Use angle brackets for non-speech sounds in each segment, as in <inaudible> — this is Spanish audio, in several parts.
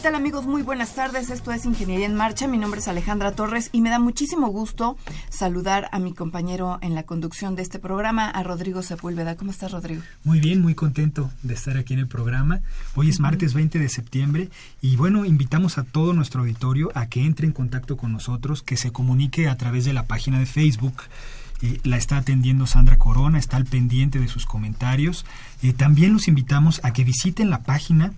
Tal amigos? Muy buenas tardes. Esto es Ingeniería en Marcha. Mi nombre es Alejandra Torres y me da muchísimo gusto saludar a mi compañero en la conducción de este programa, a Rodrigo Sepúlveda. ¿Cómo estás, Rodrigo? Muy bien, muy contento de estar aquí en el programa. Hoy es martes 20 de septiembre y bueno, invitamos a todo nuestro auditorio a que entre en contacto con nosotros, que se comunique a través de la página de Facebook. Eh, la está atendiendo Sandra Corona, está al pendiente de sus comentarios. Eh, también los invitamos a que visiten la página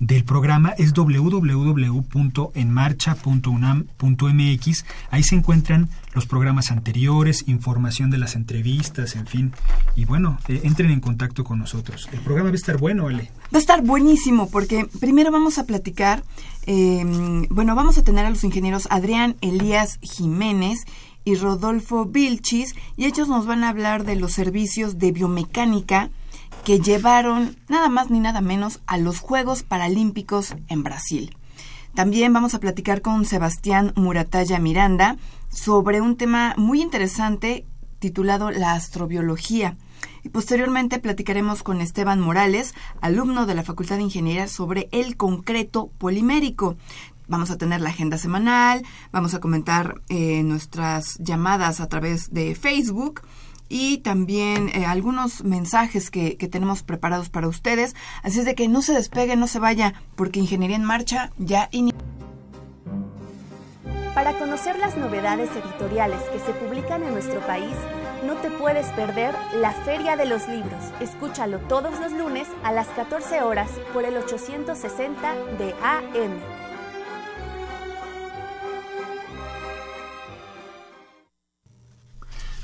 del programa es www.enmarcha.unam.mx. Ahí se encuentran los programas anteriores, información de las entrevistas, en fin. Y bueno, eh, entren en contacto con nosotros. El programa va a estar bueno, Ale. Va a estar buenísimo porque primero vamos a platicar, em, bueno, vamos a tener a los ingenieros Adrián Elías Jiménez y Rodolfo Vilchis y ellos nos van a hablar de los servicios de biomecánica que llevaron nada más ni nada menos a los Juegos Paralímpicos en Brasil. También vamos a platicar con Sebastián Muratalla Miranda sobre un tema muy interesante titulado la astrobiología. Y posteriormente platicaremos con Esteban Morales, alumno de la Facultad de Ingeniería, sobre el concreto polimérico. Vamos a tener la agenda semanal, vamos a comentar eh, nuestras llamadas a través de Facebook y también eh, algunos mensajes que, que, tenemos preparados para ustedes. Así es de que no se despegue, no se vaya, porque Ingeniería en Marcha ya inicia. Para conocer las novedades editoriales que se publican en nuestro país, no te puedes perder la Feria de los Libros. Escúchalo todos los lunes a las 14 horas por el 860 de AM.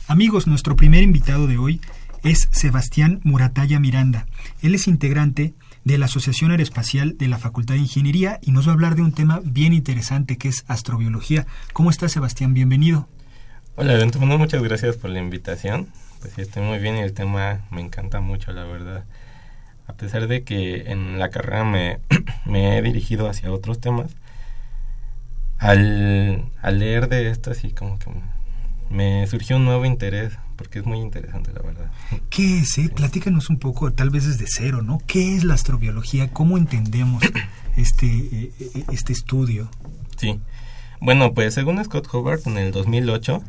Amigos, nuestro primer invitado de hoy es Sebastián Muratalla Miranda. Él es integrante de la Asociación Aeroespacial de la Facultad de Ingeniería y nos va a hablar de un tema bien interesante que es astrobiología. ¿Cómo estás, Sebastián? Bienvenido. Hola, Bentono, muchas gracias por la invitación. Pues sí, estoy muy bien y el tema me encanta mucho, la verdad. A pesar de que en la carrera me, <clears throat> me he dirigido hacia otros temas, al, al leer de esto así como que me surgió un nuevo interés, porque es muy interesante, la verdad. ¿Qué es? Eh? Platícanos un poco, tal vez desde cero, ¿no? ¿Qué es la astrobiología? ¿Cómo entendemos <clears throat> este, eh, eh, este estudio? Sí. Bueno, pues según Scott Hobart en el 2008,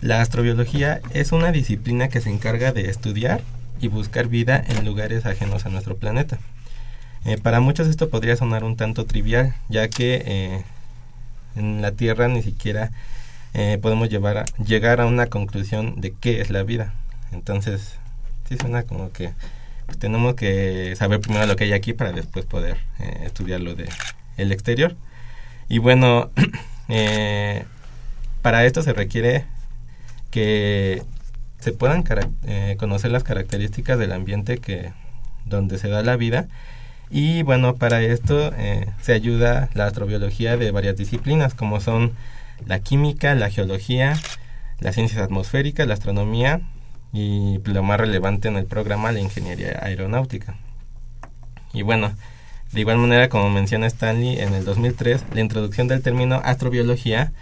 la astrobiología es una disciplina que se encarga de estudiar y buscar vida en lugares ajenos a nuestro planeta. para muchos esto podría sonar un tanto trivial, ya que en la Tierra ni siquiera eh, podemos llevar a, llegar a una conclusión de qué es la vida. Entonces, sí suena como que pues, tenemos que saber primero lo que hay aquí para después poder eh, estudiar lo de el exterior. Y bueno, <clears throat> eh, para esto se requiere que se puedan eh, conocer las características del ambiente que donde se da la vida y bueno para esto se ayuda la astrobiología de varias disciplinas como son la química, la geología, las ciencias atmosféricas, la astronomía y lo más relevante en el programa, la ingeniería aeronáutica. Y bueno, de igual manera, como menciona Stanley, en el 2003, la introducción del término astrobiología,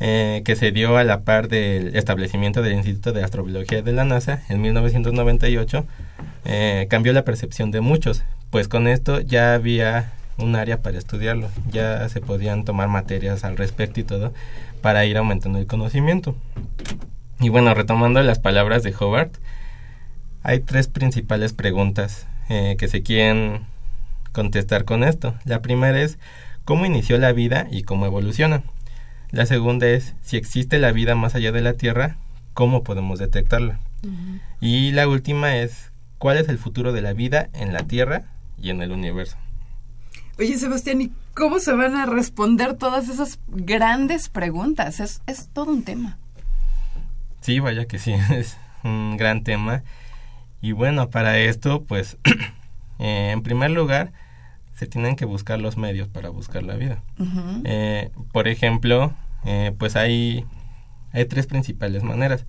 eh, que se dio a la par del establecimiento del Instituto de Astrobiología de la NASA en 1998, eh, cambió la percepción de muchos, pues con esto ya había un área para estudiarlo. Ya se podían tomar materias al respecto y todo para ir aumentando el conocimiento. Y bueno, retomando las palabras de Hobart, hay tres principales preguntas eh, que se quieren contestar con esto. La primera es cómo inició la vida y cómo evoluciona. La segunda es si existe la vida más allá de la Tierra, cómo podemos detectarla. Y la última es, ¿cuál es el futuro de la vida en la Tierra y en el universo? Oye, Sebastián, ¿y cómo se van a responder todas esas grandes preguntas? Es, es todo un tema. Sí, vaya que sí, <laughs> es un gran tema. Y bueno, para esto, pues, <clears throat> eh, en primer lugar, se tienen que buscar los medios para buscar la vida. Eh, por ejemplo, eh, pues hay, hay tres principales maneras.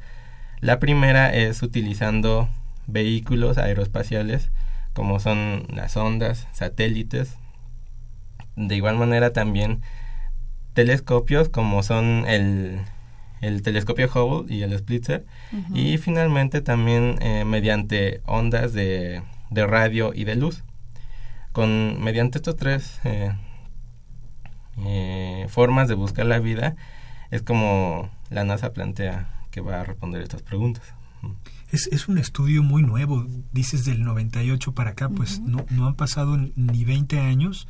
La primera es utilizando vehículos aeroespaciales como son las ondas, satélites. De igual manera también telescopios como son el, el telescopio Hubble y el Splitzer. Y finalmente también eh, mediante ondas de, de radio y de luz con mediante estos tres eh, eh, formas de buscar la vida es como la NASA plantea que va a responder estas preguntas. Es, es un estudio muy nuevo, dices del 98 para acá, pues no, no han pasado ni 20 años.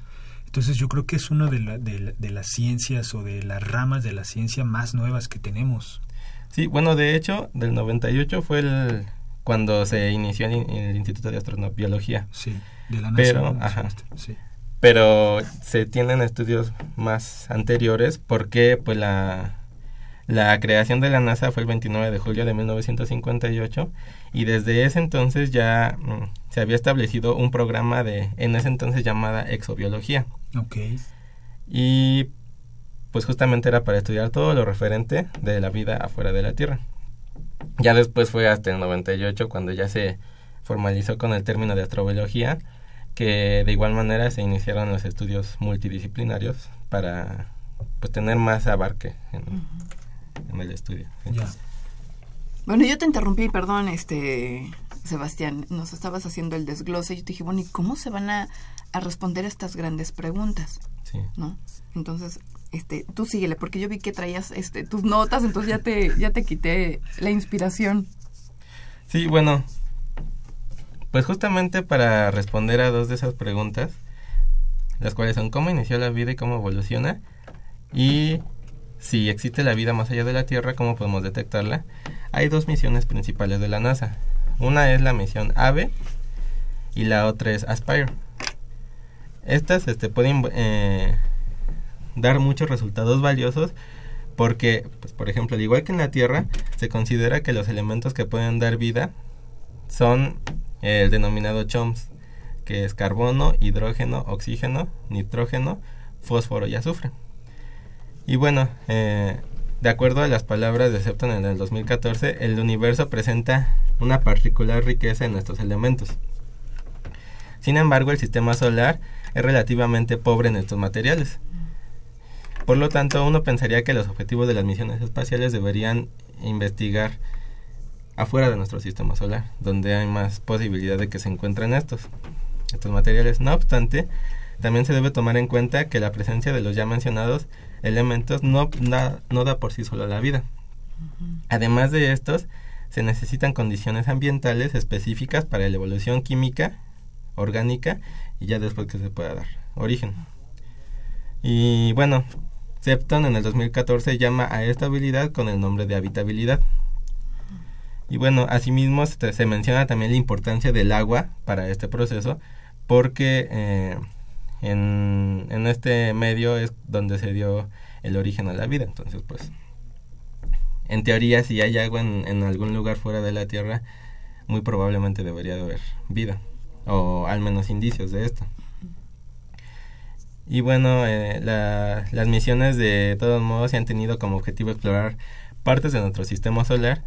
Entonces yo creo que es una de, la, de, de, las ciencias o de las ramas de la ciencia más nuevas que tenemos. Sí, bueno, de hecho, del 98 fue el, cuando se inició en el Instituto de Astrobiología. Sí, de la NASA. Pero, ajá, sí. pero se tienen estudios más anteriores porque pues la, la creación de la NASA fue el 29 de julio de 1958 y desde ese entonces ya mm, se había establecido un programa de, en ese entonces llamada exobiología. Ok. Y pues justamente era para estudiar todo lo referente de la vida afuera de la Tierra. Ya después fue hasta el 98 cuando ya se formalizó con el término de astrobiología, que de igual manera se iniciaron los estudios multidisciplinarios para pues, tener más abarque en, en el estudio. Bueno, yo te interrumpí, perdón, este Sebastián, nos estabas haciendo el desglose y yo te dije, bueno, ¿y cómo se van a, a responder estas grandes preguntas? Sí. ¿No? Entonces, este, tú síguele, porque yo vi que traías este, tus notas, entonces ya te, ya te quité la inspiración. Sí, bueno, pues justamente para responder a dos de esas preguntas, las cuales son cómo inició la vida y cómo evoluciona, y si existe la vida más allá de la Tierra, cómo podemos detectarla, hay dos misiones principales de la NASA. Una es la misión AVE y la otra es Aspire. Estas este, pueden eh, dar muchos resultados valiosos porque, pues, por ejemplo, al igual que en la Tierra, se considera que los elementos que pueden dar vida son el denominado CHOMS, que es carbono, hidrógeno, oxígeno, nitrógeno, fósforo y azufre. Y bueno, eh, de acuerdo a las palabras de Septon en el 2014, el universo presenta una particular riqueza en estos elementos. Sin embargo, el sistema solar es relativamente pobre en estos materiales. Por lo tanto, uno pensaría que los objetivos de las misiones espaciales deberían investigar afuera de nuestro sistema solar, donde hay más posibilidad de que se encuentren estos, estos materiales. No obstante, también se debe tomar en cuenta que la presencia de los ya mencionados elementos no, da por sí sola la vida. Además de estos, se necesitan condiciones ambientales específicas para la evolución química, orgánica, y ya después que se pueda dar origen. Y bueno, Septon en el 2014 llama a esta habilidad con el nombre de habitabilidad. Y bueno, asimismo se, se menciona también la importancia del agua para este proceso, porque eh, en, en, este medio es donde se dio el origen a la vida. Entonces, pues, en teoría, si hay agua en, algún lugar fuera de la Tierra, muy probablemente debería de haber vida, o al menos indicios de esto. Y bueno, eh, la, las misiones de todos modos se han tenido como objetivo explorar partes de nuestro sistema solar.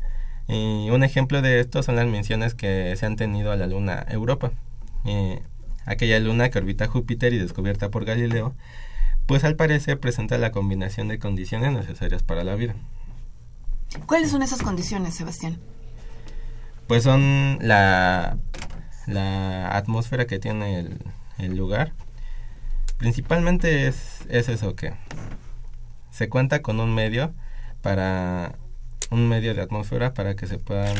Y un ejemplo de esto son las misiones que se han tenido a la luna Europa. Eh, aquella luna que orbita Júpiter y descubierta por Galileo, pues al parecer presenta la combinación de condiciones necesarias para la vida. ¿Cuáles son esas condiciones, Sebastián? Pues son la, la atmósfera que tiene el, el lugar, principalmente es, es eso que se cuenta con un medio para un medio de atmósfera para que se puedan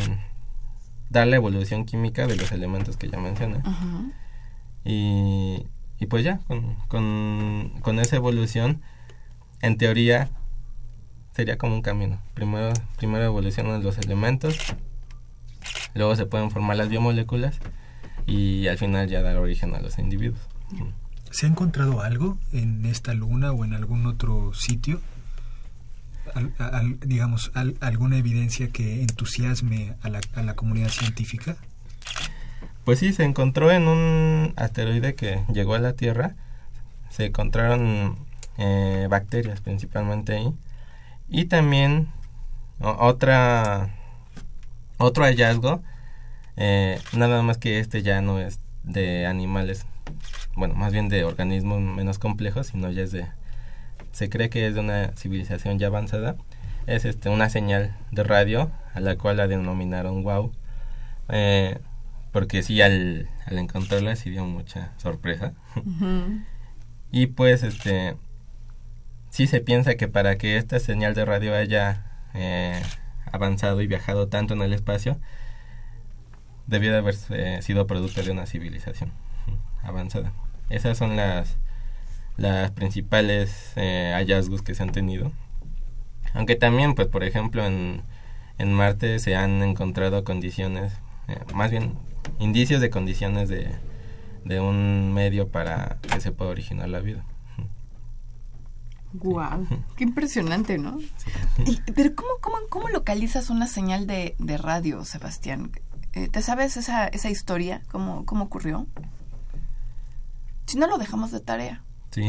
dar la evolución química de los elementos que ya mencioné. Uh -huh. y, y pues ya, con, con, con, esa evolución, en teoría, sería como un camino. Primero, primero evolucionan los elementos luego se pueden formar las biomoléculas y al final ya dar origen a los individuos. ¿Se ha encontrado algo en esta luna o en algún otro sitio? digamos, alguna evidencia que entusiasme a la, a la comunidad científica? Pues sí, se encontró en un asteroide que llegó a la Tierra, se encontraron eh, bacterias principalmente ahí, y también otra otro hallazgo, eh, nada más que este ya no es de animales, bueno, más bien de organismos menos complejos, sino ya es de, se cree que es de una civilización ya avanzada, es este una señal de radio a la cual la denominaron wow. Porque sí al, al encontrarla sí dio mucha sorpresa. y pues este sí se piensa que para que esta señal de radio haya eh, avanzado y viajado tanto en el espacio, debió de haber eh, sido producto de una civilización avanzada. Esas son las, las principales eh, hallazgos que se han tenido. Aunque también, pues por ejemplo, en, en Marte se han encontrado condiciones, más bien indicios de condiciones de, de un medio para que se pueda originar la vida. Guau, qué impresionante, ¿no? pero ¿cómo, cómo, cómo localizas una señal de, de radio, Sebastián? Eh, ¿Te sabes esa, esa historia? ¿Cómo, ¿Cómo ocurrió? Si no, lo dejamos de tarea. Sí.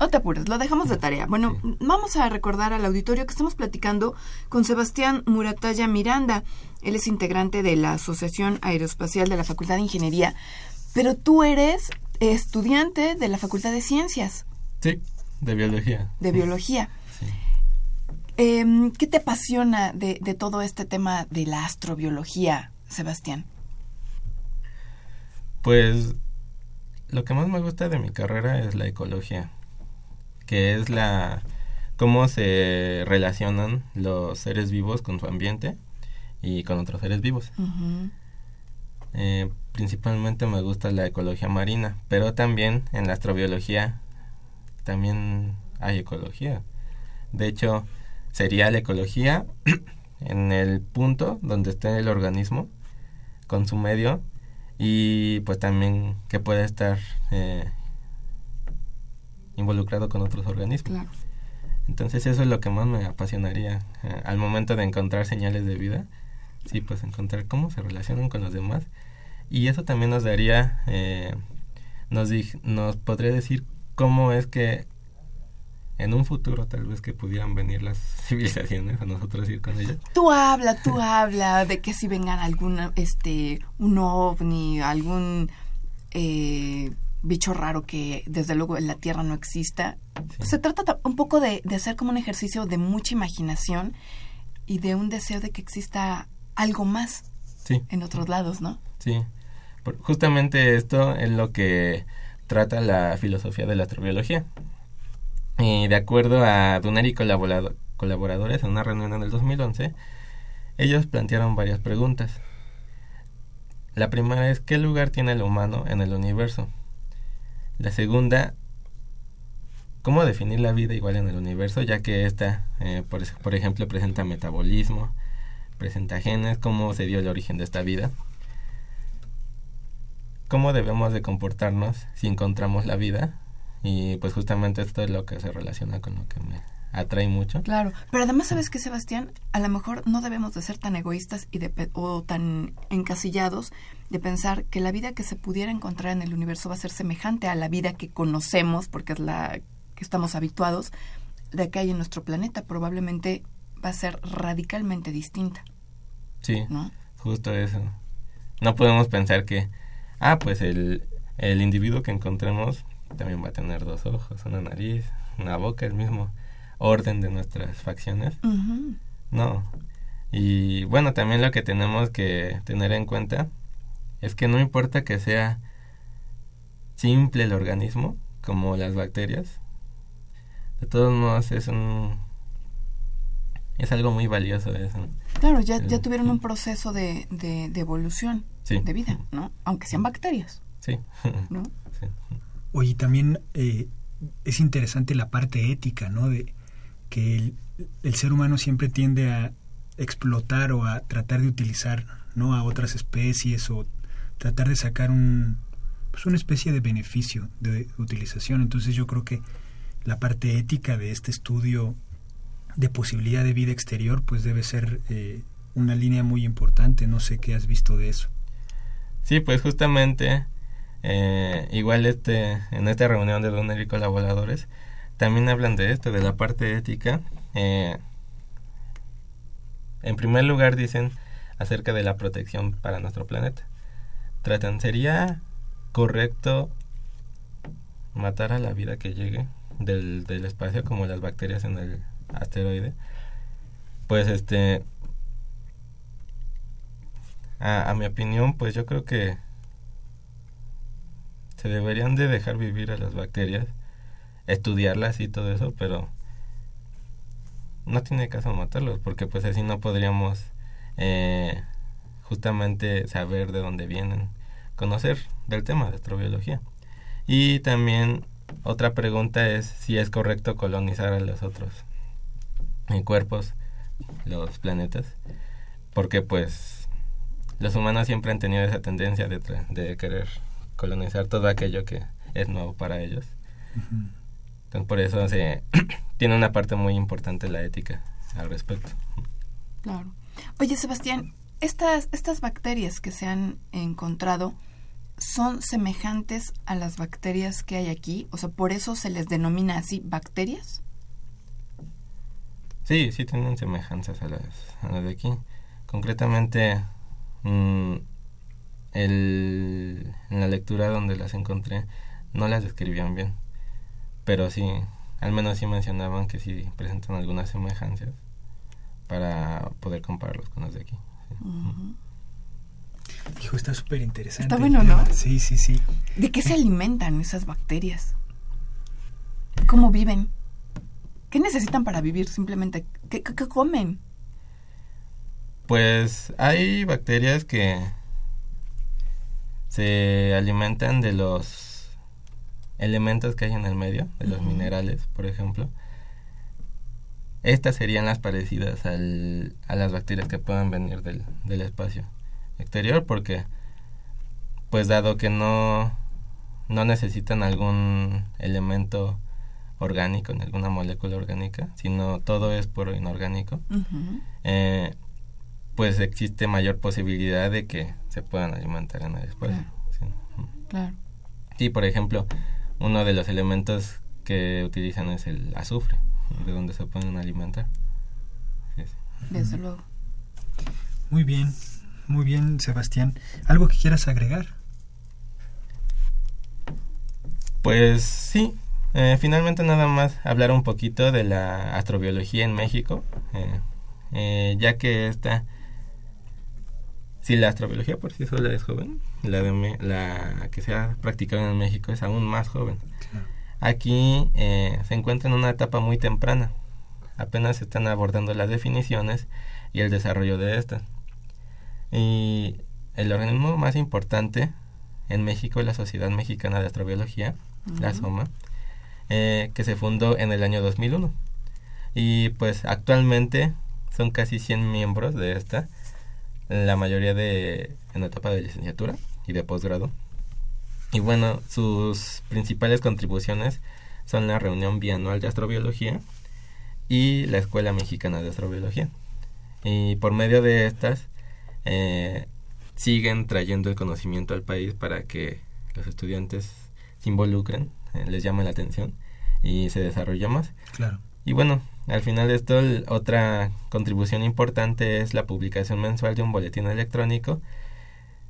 No te apures, lo dejamos de tarea. Bueno, vamos a recordar al auditorio que estamos platicando con Sebastián Murataya Miranda. Él es integrante de la Asociación Aeroespacial de la Facultad de Ingeniería, pero tú eres estudiante de la Facultad de Ciencias. Sí, de biología. De biología. Sí. Em, ¿Qué te apasiona de, de todo este tema de la astrobiología, Sebastián? Pues lo que más me gusta de mi carrera es la ecología, que es la cómo se relacionan los seres vivos con su ambiente y con otros seres vivos. Eh, principalmente me gusta la ecología marina, pero también en la astrobiología también hay ecología. De hecho, sería la ecología <clears throat> en el punto donde esté el organismo con su medio y pues también que pueda estar eh, involucrado con otros organismos. Entonces eso es lo que más me apasionaría eh, al momento de encontrar señales de vida. Sí, pues encontrar cómo se relacionan con los demás. Y eso también nos daría, eh, nos, nos podría decir cómo es que en un futuro tal vez que pudieran venir las <laughs> civilizaciones a nosotros ir con ellas. Tú habla, tú habla de que si vengan algún, este, un ovni, algún eh, bicho raro que desde luego en la Tierra no exista. se trata un poco de, de hacer como un ejercicio de mucha imaginación y de un deseo de que exista algo más en otros lados, ¿no? Sí. justamente esto es lo que trata la filosofía de la astrobiología. Y de acuerdo a Duner y colaboradores en una reunión en el 2011, ellos plantearon varias preguntas. La primera es ¿qué lugar tiene el humano en el universo? La segunda, ¿cómo definir la vida igual en el universo? Ya que esta, eh, por, por ejemplo, presenta metabolismo, presenta genes, cómo se dio el origen de esta vida. ¿Cómo debemos de comportarnos si encontramos la vida? Y pues justamente esto es lo que se relaciona con lo que me atrae mucho. Claro, pero además sabes que Sebastián, a lo mejor no debemos de ser tan egoístas y de, o tan encasillados de pensar que la vida que se pudiera encontrar en el universo va a ser semejante a la vida que conocemos, porque es la que estamos habituados, de que hay en nuestro planeta. Probablemente va a ser radicalmente distinta. Sí, justo eso. No podemos pensar que, ah, pues el, el individuo que encontremos también va a tener dos ojos, una nariz, una boca, el mismo orden de nuestras facciones. No. Y bueno, también lo que tenemos que tener en cuenta es que no importa que sea simple el organismo, como las bacterias, de todos modos es un es algo muy valioso eso. Claro, ya, ya tuvieron un proceso de, de, evolución de vida, ¿no? Aunque sean bacterias. Sí. ¿no? <laughs> sí. Oye, también eh, es interesante la parte ética, ¿no? De que el, ser humano siempre tiende a explotar o a tratar de utilizar ¿no? a otras especies o tratar de sacar un, pues una especie de beneficio de utilización. Entonces yo creo que la parte ética de este estudio de posibilidad de vida exterior pues debe ser eh, una línea muy importante. No sé qué has visto de eso. Sí, pues justamente eh, igual este en esta reunión de Donner y colaboradores también hablan de esto, de la parte ética. Eh, en primer lugar dicen acerca de la protección para nuestro planeta. Tratan, ¿sería correcto matar a la vida que llegue del, del espacio como las bacterias en el asteroide? Pues este, a, a mi opinión, pues yo creo que se deberían de dejar vivir a las bacterias, estudiarlas y todo eso, pero no tiene caso matarlos, porque pues así no podríamos eh, justamente saber de dónde vienen, conocer del tema de astrobiología. Y también otra pregunta es si es correcto colonizar a los otros en cuerpos, los planetas, porque pues los humanos siempre han tenido esa tendencia de, de querer colonizar todo aquello que es nuevo para ellos. Entonces por eso se <clears throat> tiene una parte muy importante la ética al respecto. Claro. Oye, Sebastián, estas, estas bacterias que se han encontrado son semejantes a las bacterias que hay aquí, o sea, por eso se les denomina así bacterias. Sí, sí tienen semejanzas a las, a las de aquí. Concretamente, mmm, el, en la lectura donde las encontré no las describían bien, pero sí, al menos sí mencionaban que sí presentan algunas semejanzas para poder compararlos con las de aquí. Hijo, está súper interesante. Está bueno, ¿no? Sí, sí, sí. ¿De qué se alimentan esas bacterias? ¿Cómo viven? ¿Qué necesitan para vivir simplemente? ¿Qué, qué, qué comen? Pues hay bacterias que se alimentan de los elementos que hay en el medio, de los uh -huh. minerales, por ejemplo. Estas serían las parecidas al, a las bacterias que puedan venir del, del espacio exterior, porque, pues dado que no, no necesitan algún elemento orgánico, ni alguna molécula orgánica, sino todo es puro inorgánico, uh -huh. eh, pues existe mayor posibilidad de que se puedan alimentar en el espacio. Claro. Sí. claro. sí, por ejemplo, uno de los elementos que utilizan es el azufre, de donde se pueden alimentar. Sí, sí. Desde luego. Muy bien, muy bien, Sebastián. ¿Algo que quieras agregar? Pues sí, eh, finalmente nada más hablar un poquito de la astrobiología en México, eh, eh, ya que esta si la astrobiología por sí sola es joven, la, de la que se ha practicado en México es aún más joven. Claro. Aquí eh, se encuentra en una etapa muy temprana. Apenas se están abordando las definiciones y el desarrollo de estas. Y el organismo más importante en México es la Sociedad Mexicana de Astrobiología, uh -huh. la SOMA, eh, que se fundó en el año 2001. Y pues actualmente son casi 100 miembros de esta la mayoría de en la etapa de licenciatura y de posgrado. Y bueno, sus principales contribuciones son la reunión bianual de astrobiología y la Escuela Mexicana de Astrobiología. Y por medio de estas eh, siguen trayendo el conocimiento al país para que los estudiantes se involucren, eh, les llame la atención y se desarrolle más. Claro. Y bueno, al final de esto, otra contribución importante es la publicación mensual de un boletín electrónico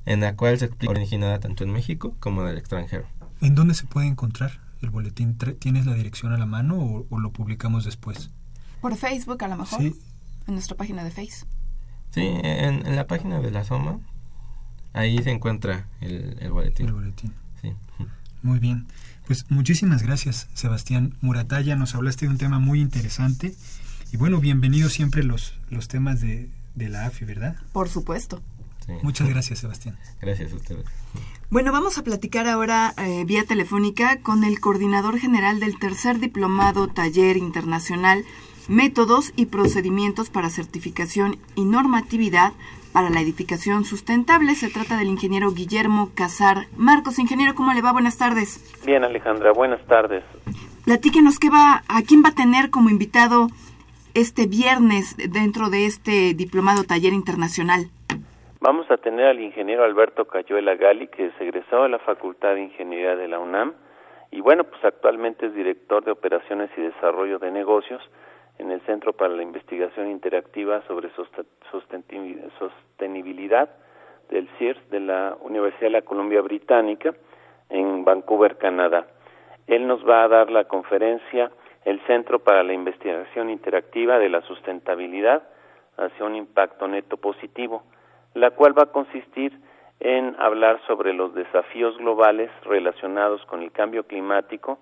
en la cual se explica originada tanto en México como en el extranjero. ¿En dónde se puede encontrar el boletín? ¿Tienes la dirección a la mano o, o lo publicamos después? Por Facebook a lo mejor. Sí. En nuestra página de Facebook. Sí, en, en, la página de la SOMA, ahí se encuentra el, el boletín. El boletín. Sí. Muy bien. Pues muchísimas gracias, Sebastián Murataya. Nos hablaste de un tema muy interesante. Y bueno, bienvenidos siempre los, los temas de, de la AFI, ¿verdad? Por supuesto. Sí. Muchas gracias, Sebastián. Gracias a ustedes. Bueno, vamos a platicar ahora eh, vía telefónica con el coordinador general del tercer diplomado taller internacional Métodos y procedimientos para certificación y normatividad para la edificación sustentable. Se trata del ingeniero Guillermo Casar. Marcos, ingeniero, ¿cómo le va? Buenas tardes. Bien, Alejandra, buenas tardes. Platíquenos qué va, a quién va a tener como invitado este viernes dentro de este diplomado taller internacional. Vamos a tener al ingeniero Alberto Cayuela Gali, que es egresado de la Facultad de Ingeniería de la UNAM y bueno, pues actualmente es director de Operaciones y Desarrollo de Negocios en el Centro para la Investigación Interactiva sobre Sostenibilidad del CIRS de la Universidad de la Columbia Británica en Vancouver, Canadá. Él nos va a dar la conferencia El Centro para la Investigación Interactiva de la Sustentabilidad hacia un impacto neto positivo, la cual va a consistir en hablar sobre los desafíos globales relacionados con el cambio climático,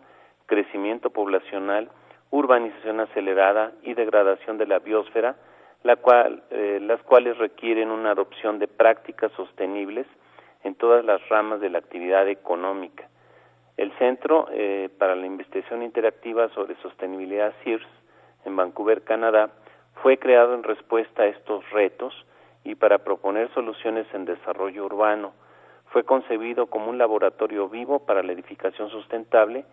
crecimiento poblacional, urbanización acelerada y degradación de la biosfera, eh, las cuales requieren una adopción de prácticas sostenibles en todas las ramas de la actividad económica. El Centro eh, para la Investigación Interactiva sobre Sostenibilidad CIRS en Vancouver, Canadá, fue creado en respuesta a estos retos y para proponer soluciones en desarrollo urbano. Fue concebido como un laboratorio vivo para la edificación sustentable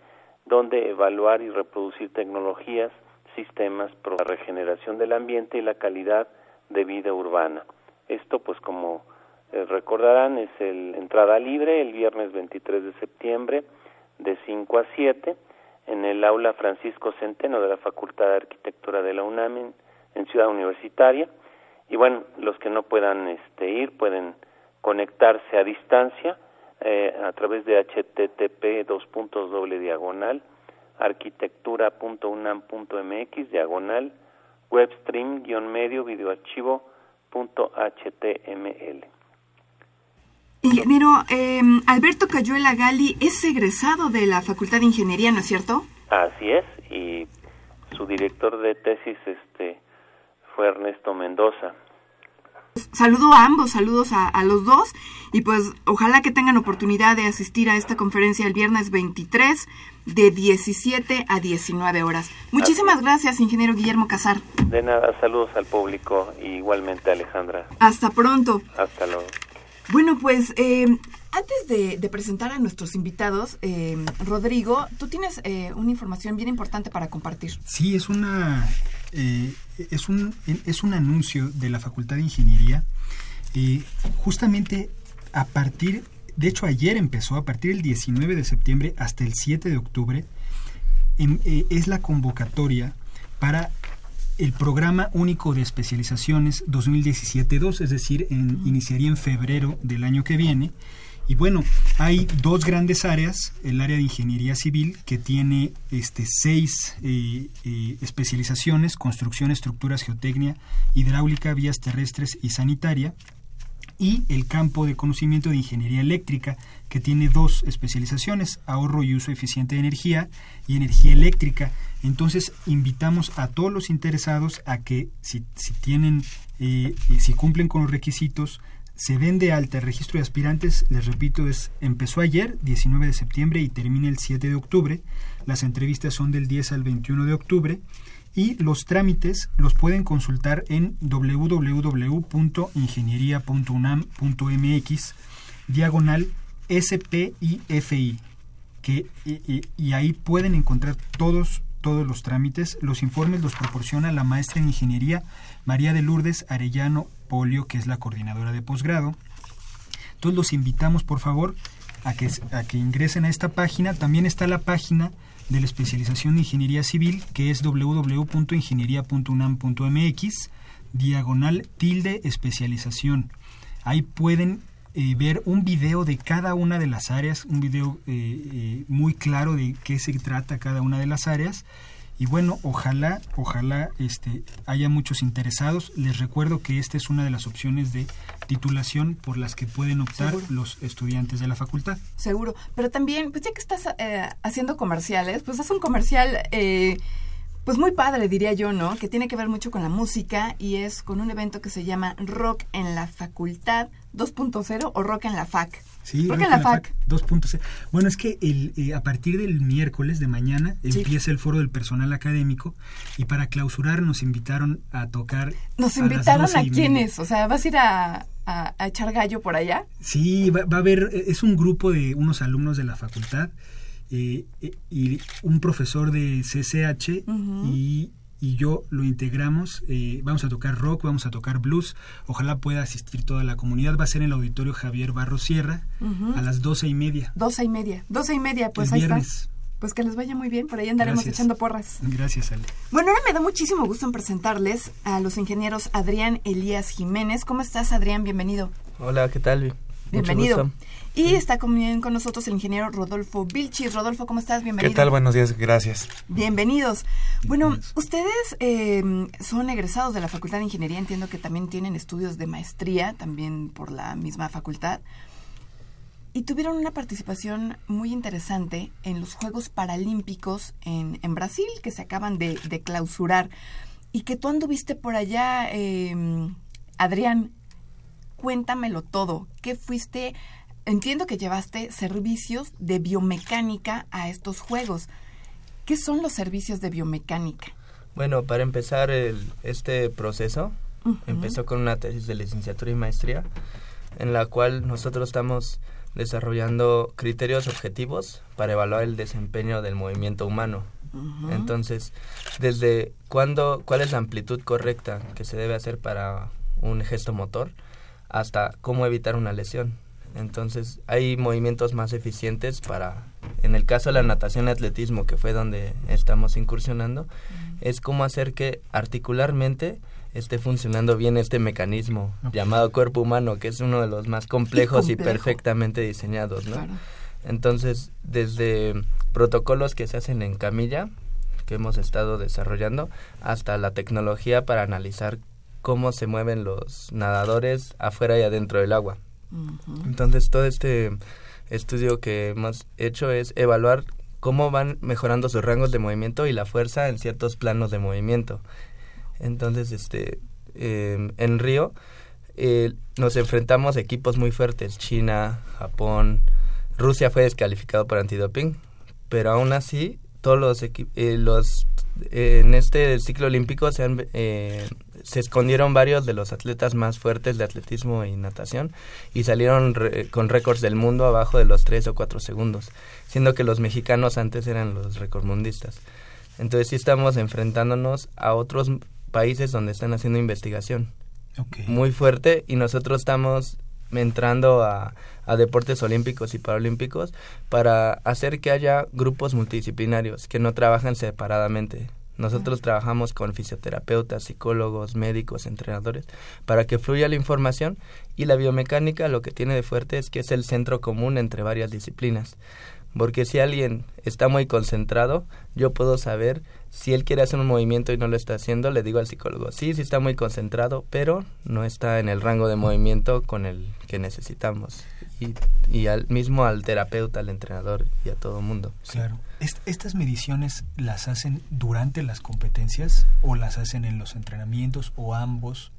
donde evaluar y reproducir tecnologías, sistemas para la regeneración del ambiente y la calidad de vida urbana. Esto, pues como eh, recordarán, es el entrada libre el viernes 23 de septiembre de 5 a 7 en el aula Francisco Centeno de la Facultad de Arquitectura de la UNAM en, Ciudad Universitaria. Y bueno, los que no puedan este, ir pueden conectarse a distancia eh, a través de http dos puntos doble diagonal arquitectura.unam.mx diagonal webstream guion medio videoarchivo punto html. Ingeniero eh, Alberto Cayuela Gali es egresado de la Facultad de Ingeniería, ¿no es cierto? Así es, y su director de tesis este fue Ernesto Mendoza. Saludo a ambos, saludos a, los dos y pues ojalá que tengan oportunidad de asistir a esta conferencia el viernes 23 de 17 a 19 horas. Muchísimas gracias, ingeniero Guillermo Casar. De nada, saludos al público y igualmente Alejandra. Hasta pronto. Hasta luego. Bueno, pues eh, antes de, presentar a nuestros invitados, eh, Rodrigo, tú tienes eh, una información bien importante para compartir. Sí, es una eh, es, un, es un anuncio de la Facultad de Ingeniería. Justamente a partir, de hecho ayer empezó, a partir del 19 de septiembre hasta el 7 de octubre, es la convocatoria para el programa único de especializaciones 2017-2, es decir, iniciaría en febrero del año que viene. Y bueno, hay dos grandes áreas, el área de ingeniería civil que tiene este, seis eh, eh, especializaciones, construcción, estructuras, geotecnia, hidráulica, vías terrestres y sanitaria, y el campo de conocimiento de ingeniería eléctrica, que tiene dos especializaciones, ahorro y uso eficiente de energía y energía eléctrica. Entonces, invitamos a todos los interesados a que si, si tienen, eh, si cumplen con los requisitos, se vende alta el registro de aspirantes, les repito, es empezó ayer, 19 de septiembre, y termina el 7 de octubre. Las entrevistas son del 10 al 21 de octubre y los trámites los pueden consultar en www.ingeniería.unam.mx diagonal SPIFI que, y, y ahí pueden encontrar todos todos los trámites. Los informes los proporciona la maestra en ingeniería María de Lourdes Arellano Polio, que es la coordinadora de posgrado. Entonces los invitamos, por favor, a que, a que ingresen a esta página. También está la página de la especialización de ingeniería civil, que es www.ingeniería.unam.mx, diagonal tilde especialización. Ahí pueden eh, ver un video de cada una de las áreas, un video eh, eh, muy claro de qué se trata cada una de las áreas y bueno, ojalá, ojalá este, haya muchos interesados. Les recuerdo que esta es una de las opciones de titulación por las que pueden optar los estudiantes de la facultad. Seguro, pero también, pues ya que estás eh, haciendo comerciales, pues haz un comercial... Eh, pues muy padre, diría yo, ¿no? Que tiene que ver mucho con la música y es con un evento que se llama Rock en la Facultad 2.0 o Rock en la FAC. Sí, Rock en la FAC. 2.0. Bueno, es que el, eh, a partir del miércoles de mañana Sí. empieza el foro del personal académico y para clausurar nos invitaron a tocar. Nos a invitaron a quiénes, o sea, ¿vas a ir a, a- a echar gallo por allá? Sí, va, va a haber, eh, es un grupo de unos alumnos de la facultad eh, eh, y un profesor de CCH y, y yo lo integramos. eh, vamos a tocar rock, vamos a tocar blues. Ojalá pueda asistir toda la comunidad. Va a ser en el auditorio Javier Barro Sierra a las doce y media. Doce y media, doce y media, pues el ahí viernes. está. Pues que les vaya muy bien, por ahí andaremos Gracias. echando porras. Gracias, Ale. Bueno, ahora me da muchísimo gusto en presentarles a los ingenieros Adrián Elías Jiménez. ¿Cómo estás, Adrián? Bienvenido. Hola, ¿qué tal? Mucho Bienvenido. gusto. Y está también con nosotros el ingeniero Rodolfo Vilchis. Rodolfo, ¿cómo estás? Bienvenido. ¿Qué tal? Buenos días, gracias. Bienvenidos. Bueno, Bienvenidos. ustedes eh, son egresados de la Facultad de Ingeniería. Entiendo que también tienen estudios de maestría, también por la misma facultad. Y tuvieron una participación muy interesante en los Juegos Paralímpicos en, en Brasil, que se acaban de, de clausurar. Y que tú anduviste por allá, eh, Adrián. Cuéntamelo todo. ¿Qué fuiste? Entiendo que llevaste servicios de biomecánica a estos Juegos. ¿Qué son los servicios de biomecánica? Bueno, para empezar el, este proceso, empezó con una tesis de licenciatura y maestría, en la cual nosotros estamos desarrollando criterios objetivos para evaluar el desempeño del movimiento humano. Entonces, desde cuándo, cuál es la amplitud correcta que se debe hacer para un gesto motor, hasta cómo evitar una lesión. Entonces, hay movimientos más eficientes para, en el caso de la natación y atletismo, que fue donde estamos incursionando, es cómo hacer que articularmente esté funcionando bien este mecanismo llamado cuerpo humano, que es uno de los más complejos y, perfectamente diseñados, ¿no? Claro. Entonces, desde protocolos que se hacen en camilla, que hemos estado desarrollando, hasta la tecnología para analizar cómo se mueven los nadadores afuera y adentro del agua. Entonces, todo este estudio que hemos hecho es evaluar cómo van mejorando sus rangos de movimiento y la fuerza en ciertos planos de movimiento. Entonces, este, eh, en Río eh, nos enfrentamos a equipos muy fuertes, China, Japón, Rusia fue descalificado por antidoping, pero aún así todos los eh, los en este ciclo olímpico se han eh, se escondieron varios de los atletas más fuertes de atletismo y natación y salieron re- con récords del mundo abajo de los 3 o 4 segundos, siendo que los mexicanos antes eran los recordmundistas. Entonces sí estamos enfrentándonos a otros países donde están haciendo investigación muy fuerte y nosotros estamos entrando a, a deportes olímpicos y paralímpicos para hacer que haya grupos multidisciplinarios que no trabajan separadamente. Nosotros trabajamos con fisioterapeutas, psicólogos, médicos, entrenadores, para que fluya la información y la biomecánica lo que tiene de fuerte es que es el centro común entre varias disciplinas. Porque si alguien está muy concentrado, yo puedo saber si él quiere hacer un movimiento y no lo está haciendo, le digo al psicólogo, sí, sí está muy concentrado, pero no está en el rango de movimiento con el que necesitamos. Y, y al mismo al terapeuta, al entrenador y a todo mundo. Claro. Est- ¿Estas mediciones las hacen durante las competencias o las hacen en los entrenamientos o ambos?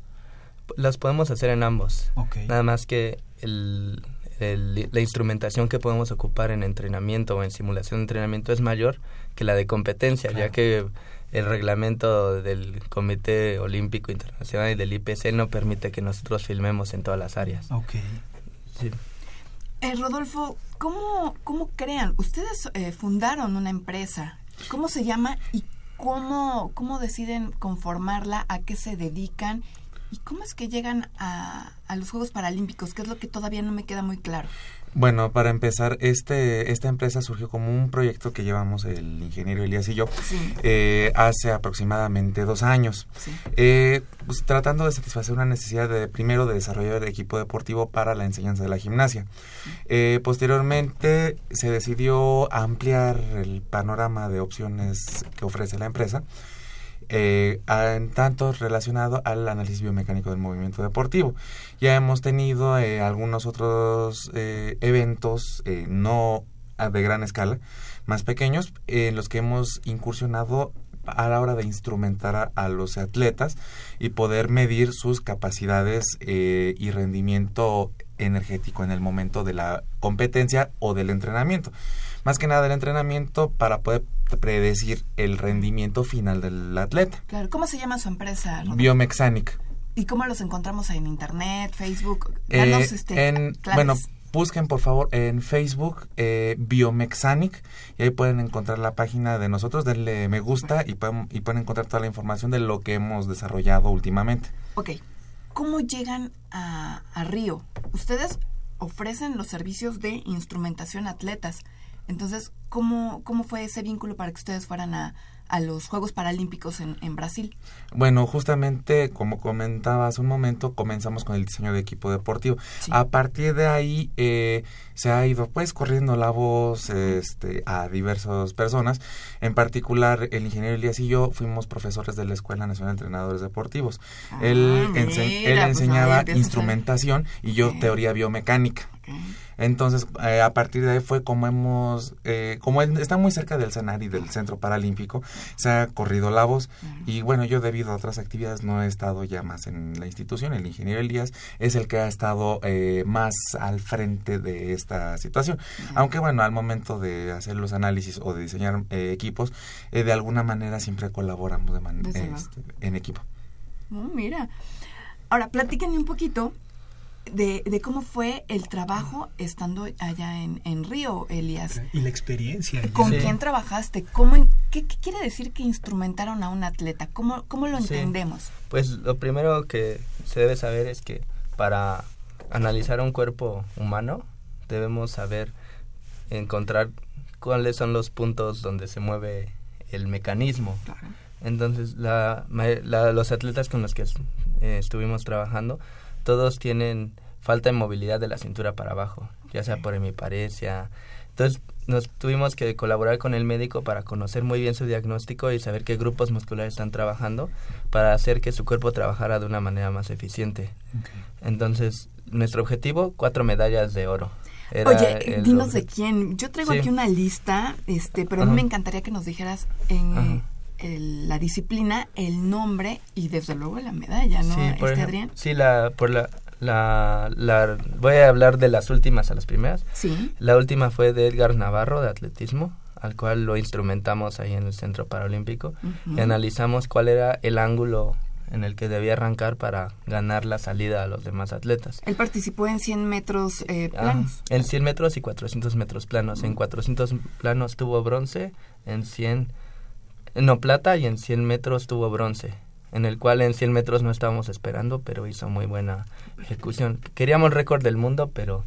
Las podemos hacer en ambos. Ok. Nada más que el, el- la instrumentación que podemos ocupar en entrenamiento o en simulación de entrenamiento es mayor que la de competencia, Claro. ya que el reglamento del Comité Olímpico Internacional y del IPC no permite que nosotros filmemos en todas las áreas. Ok. Sí. Eh, Rodolfo, ¿cómo, ¿cómo crean? Ustedes eh, fundaron una empresa. ¿Cómo se llama y cómo, cómo deciden conformarla? ¿A qué se dedican? ¿Y cómo es que llegan a, a los Juegos Paralímpicos? Que es lo que todavía no me queda muy claro. Bueno, para empezar, este, esta empresa surgió como un proyecto que llevamos el ingeniero Elías y yo Sí. eh, hace aproximadamente dos años. Sí. Eh, pues, tratando de satisfacer una necesidad de primero de desarrollar el equipo deportivo para la enseñanza de la gimnasia. Eh, posteriormente se decidió ampliar el panorama de opciones que ofrece la empresa. Eh, a- en tanto relacionado al análisis biomecánico del movimiento deportivo. Ya hemos tenido eh, algunos otros eh, eventos, eh, no a- de gran escala, más pequeños, en los que hemos incursionado a la hora de instrumentar a, los atletas y poder medir sus capacidades eh, y rendimiento energético en el momento de la competencia o del entrenamiento. Más que nada del entrenamiento para poder predecir el rendimiento final del atleta. Claro, ¿cómo se llama su empresa? Biomexanic. ¿Y cómo los encontramos en internet, Facebook? Eh, este, bueno, busquen por favor en Facebook eh, Biomexanic y ahí pueden encontrar la página de nosotros, denle me gusta y pueden, y pueden encontrar toda la información de lo que hemos desarrollado últimamente. Ok, ¿cómo llegan a, a Río? Ustedes ofrecen los servicios de instrumentación atletas. Entonces, ¿cómo, ¿cómo fue ese vínculo para que ustedes fueran a, a los Juegos Paralímpicos en, en, Brasil? Bueno, justamente como comentaba hace un momento, comenzamos con el diseño de equipo deportivo. A partir de ahí eh, se ha ido pues corriendo la voz este, a diversas personas. En particular, el ingeniero Elías y yo fuimos profesores de la Escuela Nacional de Entrenadores Deportivos. Ah, él, él pues, enseñaba instrumentación y yo teoría biomecánica. Entonces, eh, a partir de ahí fue como hemos, eh, como está muy cerca del CENAR y del Centro Paralímpico, se ha corrido la voz. Y bueno, yo debido a otras actividades no he estado ya más en la institución. El ingeniero Elías es el que ha estado eh, más al frente de esta situación. Aunque bueno, al momento de hacer los análisis o de diseñar equipos, de alguna manera siempre colaboramos de este, en equipo. Oh, mira. Ahora, platíquenme un poquito de, cómo fue el trabajo estando allá en, en Río, Elías. Y la experiencia. ¿Con quién trabajaste? ¿Cómo, qué, quiere decir que instrumentaron a un atleta? ¿Cómo, cómo lo entendemos? Pues lo primero que se debe saber es que para analizar un cuerpo humano debemos saber encontrar cuáles son los puntos donde se mueve el mecanismo. Entonces, la, los atletas con los que eh, estuvimos trabajando todos tienen falta de movilidad de la cintura para abajo, ya sea por hemiparesia. Entonces nos tuvimos que colaborar con el médico para conocer muy bien su diagnóstico y saber qué grupos musculares están trabajando para hacer que su cuerpo trabajara de una manera más eficiente. Entonces, nuestro objetivo, cuatro medallas de oro. Oye, dinos de quién. Yo traigo aquí una lista, este, pero a mí me encantaría que nos dijeras en la disciplina, el nombre y desde luego la medalla, ¿no? Sí, por este, Adrián. Sí, la, por la, la, voy a hablar de las últimas a las primeras. Sí. La última fue de Edgar Navarro de atletismo, al cual lo instrumentamos ahí en el Centro Paralímpico y analizamos cuál era el ángulo en el que debía arrancar para ganar la salida a los demás atletas. Él participó en 100 metros eh, planos. en 100 metros y 400 metros planos. En 400 planos tuvo bronce, en 100 no plata y en 100 metros tuvo bronce, en el cual en 100 metros no estábamos esperando, pero hizo muy buena ejecución. Queríamos récord del mundo, pero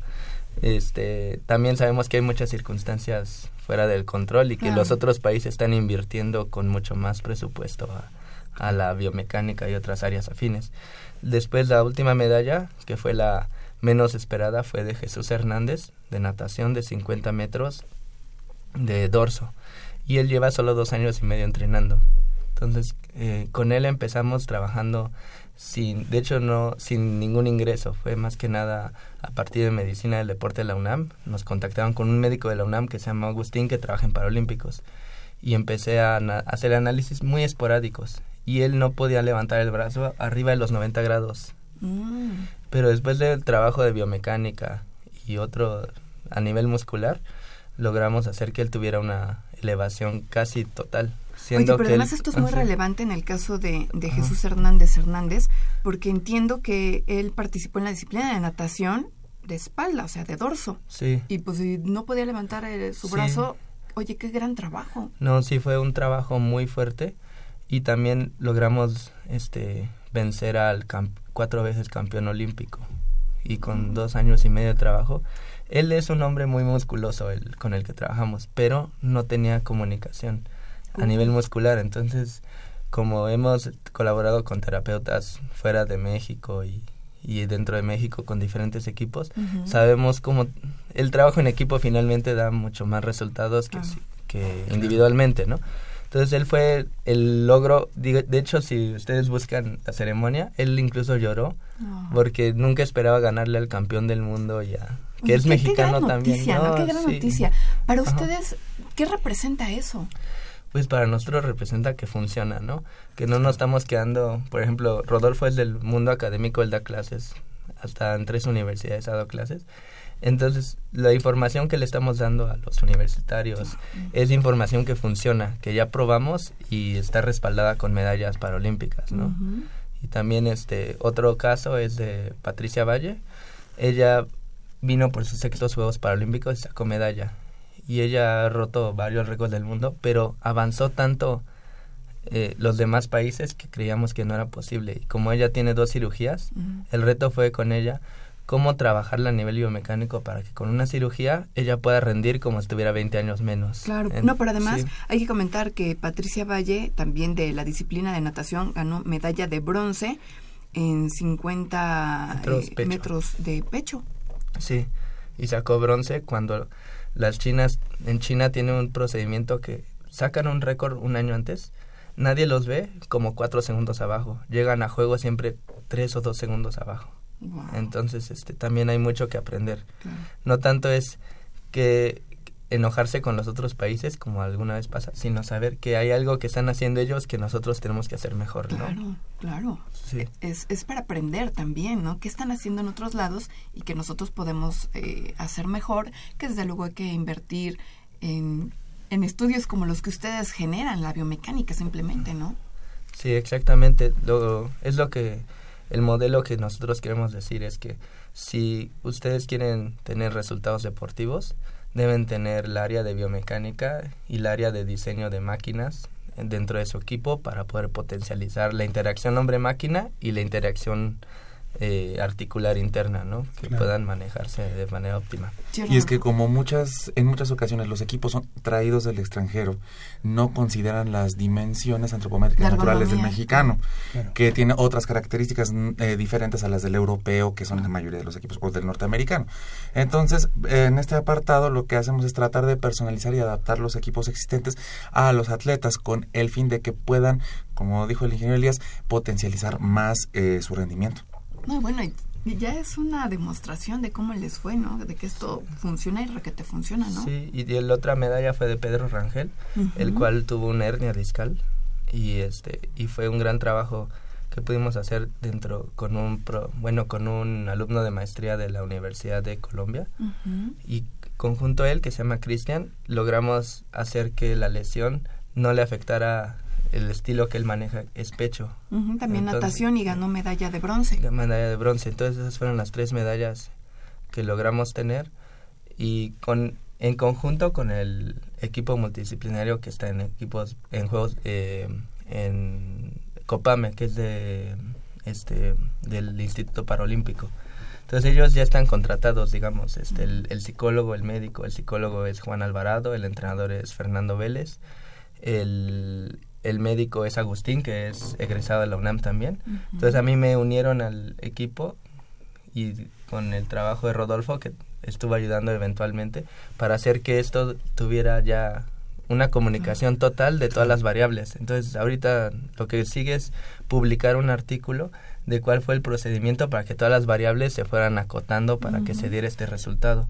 este también sabemos que hay muchas circunstancias fuera del control y que los otros países están invirtiendo con mucho más presupuesto a, a la biomecánica y otras áreas afines. Después la última medalla, que fue la menos esperada, fue de Jesús Hernández, de natación de 50 metros de dorso y él lleva solo dos años y medio entrenando. Entonces, eh, con él empezamos trabajando sin, de hecho, no sin ningún ingreso. Fue más que nada a partir de medicina del deporte de la UNAM. Nos contactaron con un médico de la UNAM que se llama Agustín, que trabaja en Paralímpicos. Y empecé a, hacer análisis muy esporádicos. Y él no podía levantar el brazo arriba de los 90 grados. Mm. Pero después del trabajo de biomecánica y otro a nivel muscular, logramos hacer que él tuviera una elevación casi total. Siendo Oye, pero además esto es muy relevante en el caso de, de Jesús Hernández Hernández, porque entiendo que él participó en la disciplina de natación de espalda, o sea, de dorso. Sí. Y pues si no podía levantar eh, su brazo, oye, qué gran trabajo. No, sí fue un trabajo muy fuerte y también logramos este vencer al cuatro veces campeón olímpico y con dos años y medio de trabajo él es un hombre muy musculoso el, con el que trabajamos, pero no tenía comunicación a nivel muscular. Entonces, como hemos colaborado con terapeutas fuera de México y, y dentro de México con diferentes equipos, sabemos cómo el trabajo en equipo finalmente da mucho más resultados que, ah. que individualmente, ¿no? Entonces él fue el logro, de hecho si ustedes buscan la ceremonia, él incluso lloró ah. porque nunca esperaba ganarle al campeón del y ya que es mexicano también. Qué gran noticia. Para ustedes, ¿qué representa eso? pues para nosotros representa que funciona, ¿no? Que no nos estamos quedando, por ejemplo, Rodolfo es del mundo académico, él da clases, hasta en tres universidades ha dado clases. Entonces, la información que le estamos dando a los universitarios es información que funciona, que ya probamos y está respaldada con medallas paralímpicas, ¿no? Y también este otro caso es de Patricia Valle. Ella vino por sus sextos Juegos Paralímpicos y sacó medalla. Y ella ha roto varios récords del mundo, pero avanzó tanto eh, los demás países que creíamos que no era posible. Y como ella tiene dos cirugías, el reto fue con ella cómo trabajarla a nivel biomecánico para que con una cirugía ella pueda rendir como si tuviera 20 años menos. Claro, no, pero además hay que comentar que Patricia Valle, también de la disciplina de natación, ganó medalla de bronce en 50 eh, metros, de pecho. Sí, y sacó bronce cuando las chinas, en China tiene un procedimiento que sacan un récord un año antes, nadie los ve como cuatro segundos abajo, llegan a juego siempre tres o dos segundos abajo. Entonces, este, también hay mucho que aprender. No tanto es que enojarse con los otros países como alguna vez pasa, sino saber que hay algo que están haciendo ellos que nosotros tenemos que hacer mejor, ¿no? Claro, claro. Sí. Es, es para aprender también, ¿no? ¿Qué están haciendo en otros lados y que nosotros podemos eh, hacer mejor? Que desde luego hay que invertir en, en estudios como los que ustedes generan, la biomecánica simplemente, ¿no? Sí, exactamente. Lo, es lo que el modelo que nosotros queremos decir es que si ustedes quieren tener resultados deportivos, deben tener el área de biomecánica y el área de diseño de máquinas dentro de su equipo para poder potencializar la interacción hombre-máquina y la interacción eh, articular interna, ¿no? Que puedan manejarse de manera óptima. Y es que como muchas, en muchas ocasiones los equipos son traídos del extranjero, no consideran las dimensiones antropométricas naturales del mexicano, que tiene otras características mm, eh, diferentes a las del europeo, que son la mayoría de los equipos, o del norteamericano. Entonces, en este apartado lo que hacemos es tratar de personalizar y adaptar los equipos existentes a los atletas con el fin de que puedan, como dijo el ingeniero Elías, potencializar más eh, su rendimiento. No, bueno, y ya es una demostración de cómo les fue, ¿no? De que esto funciona y requete funciona, ¿no? Sí, y la otra medalla fue de Pedro Rangel, el cual tuvo una hernia discal y este y fue un gran trabajo que pudimos hacer dentro con un bueno con un alumno de maestría de la Universidad de Colombia y conjunto a él que se llama Cristian logramos hacer que la lesión no le afectara el estilo que él maneja es pecho. también natación y ganó medalla de bronce. Medalla de bronce. Entonces esas fueron las tres medallas que logramos tener y con en conjunto con el equipo multidisciplinario que está en equipos en juegos eh, en Copame que es de este del Instituto Paralímpico. Entonces ellos ya están contratados, digamos, este el, el psicólogo, el médico, el psicólogo es Juan Alvarado, el entrenador es Fernando Vélez, el el médico es Agustín, que es egresado de la UNAM también. Entonces a mí me unieron al equipo y con el trabajo de Rodolfo, que estuvo ayudando eventualmente, para hacer que esto tuviera ya una comunicación total de todas las variables. Entonces ahorita lo que sigue es publicar un artículo de cuál fue el procedimiento para que todas las variables se fueran acotando para que se diera este resultado.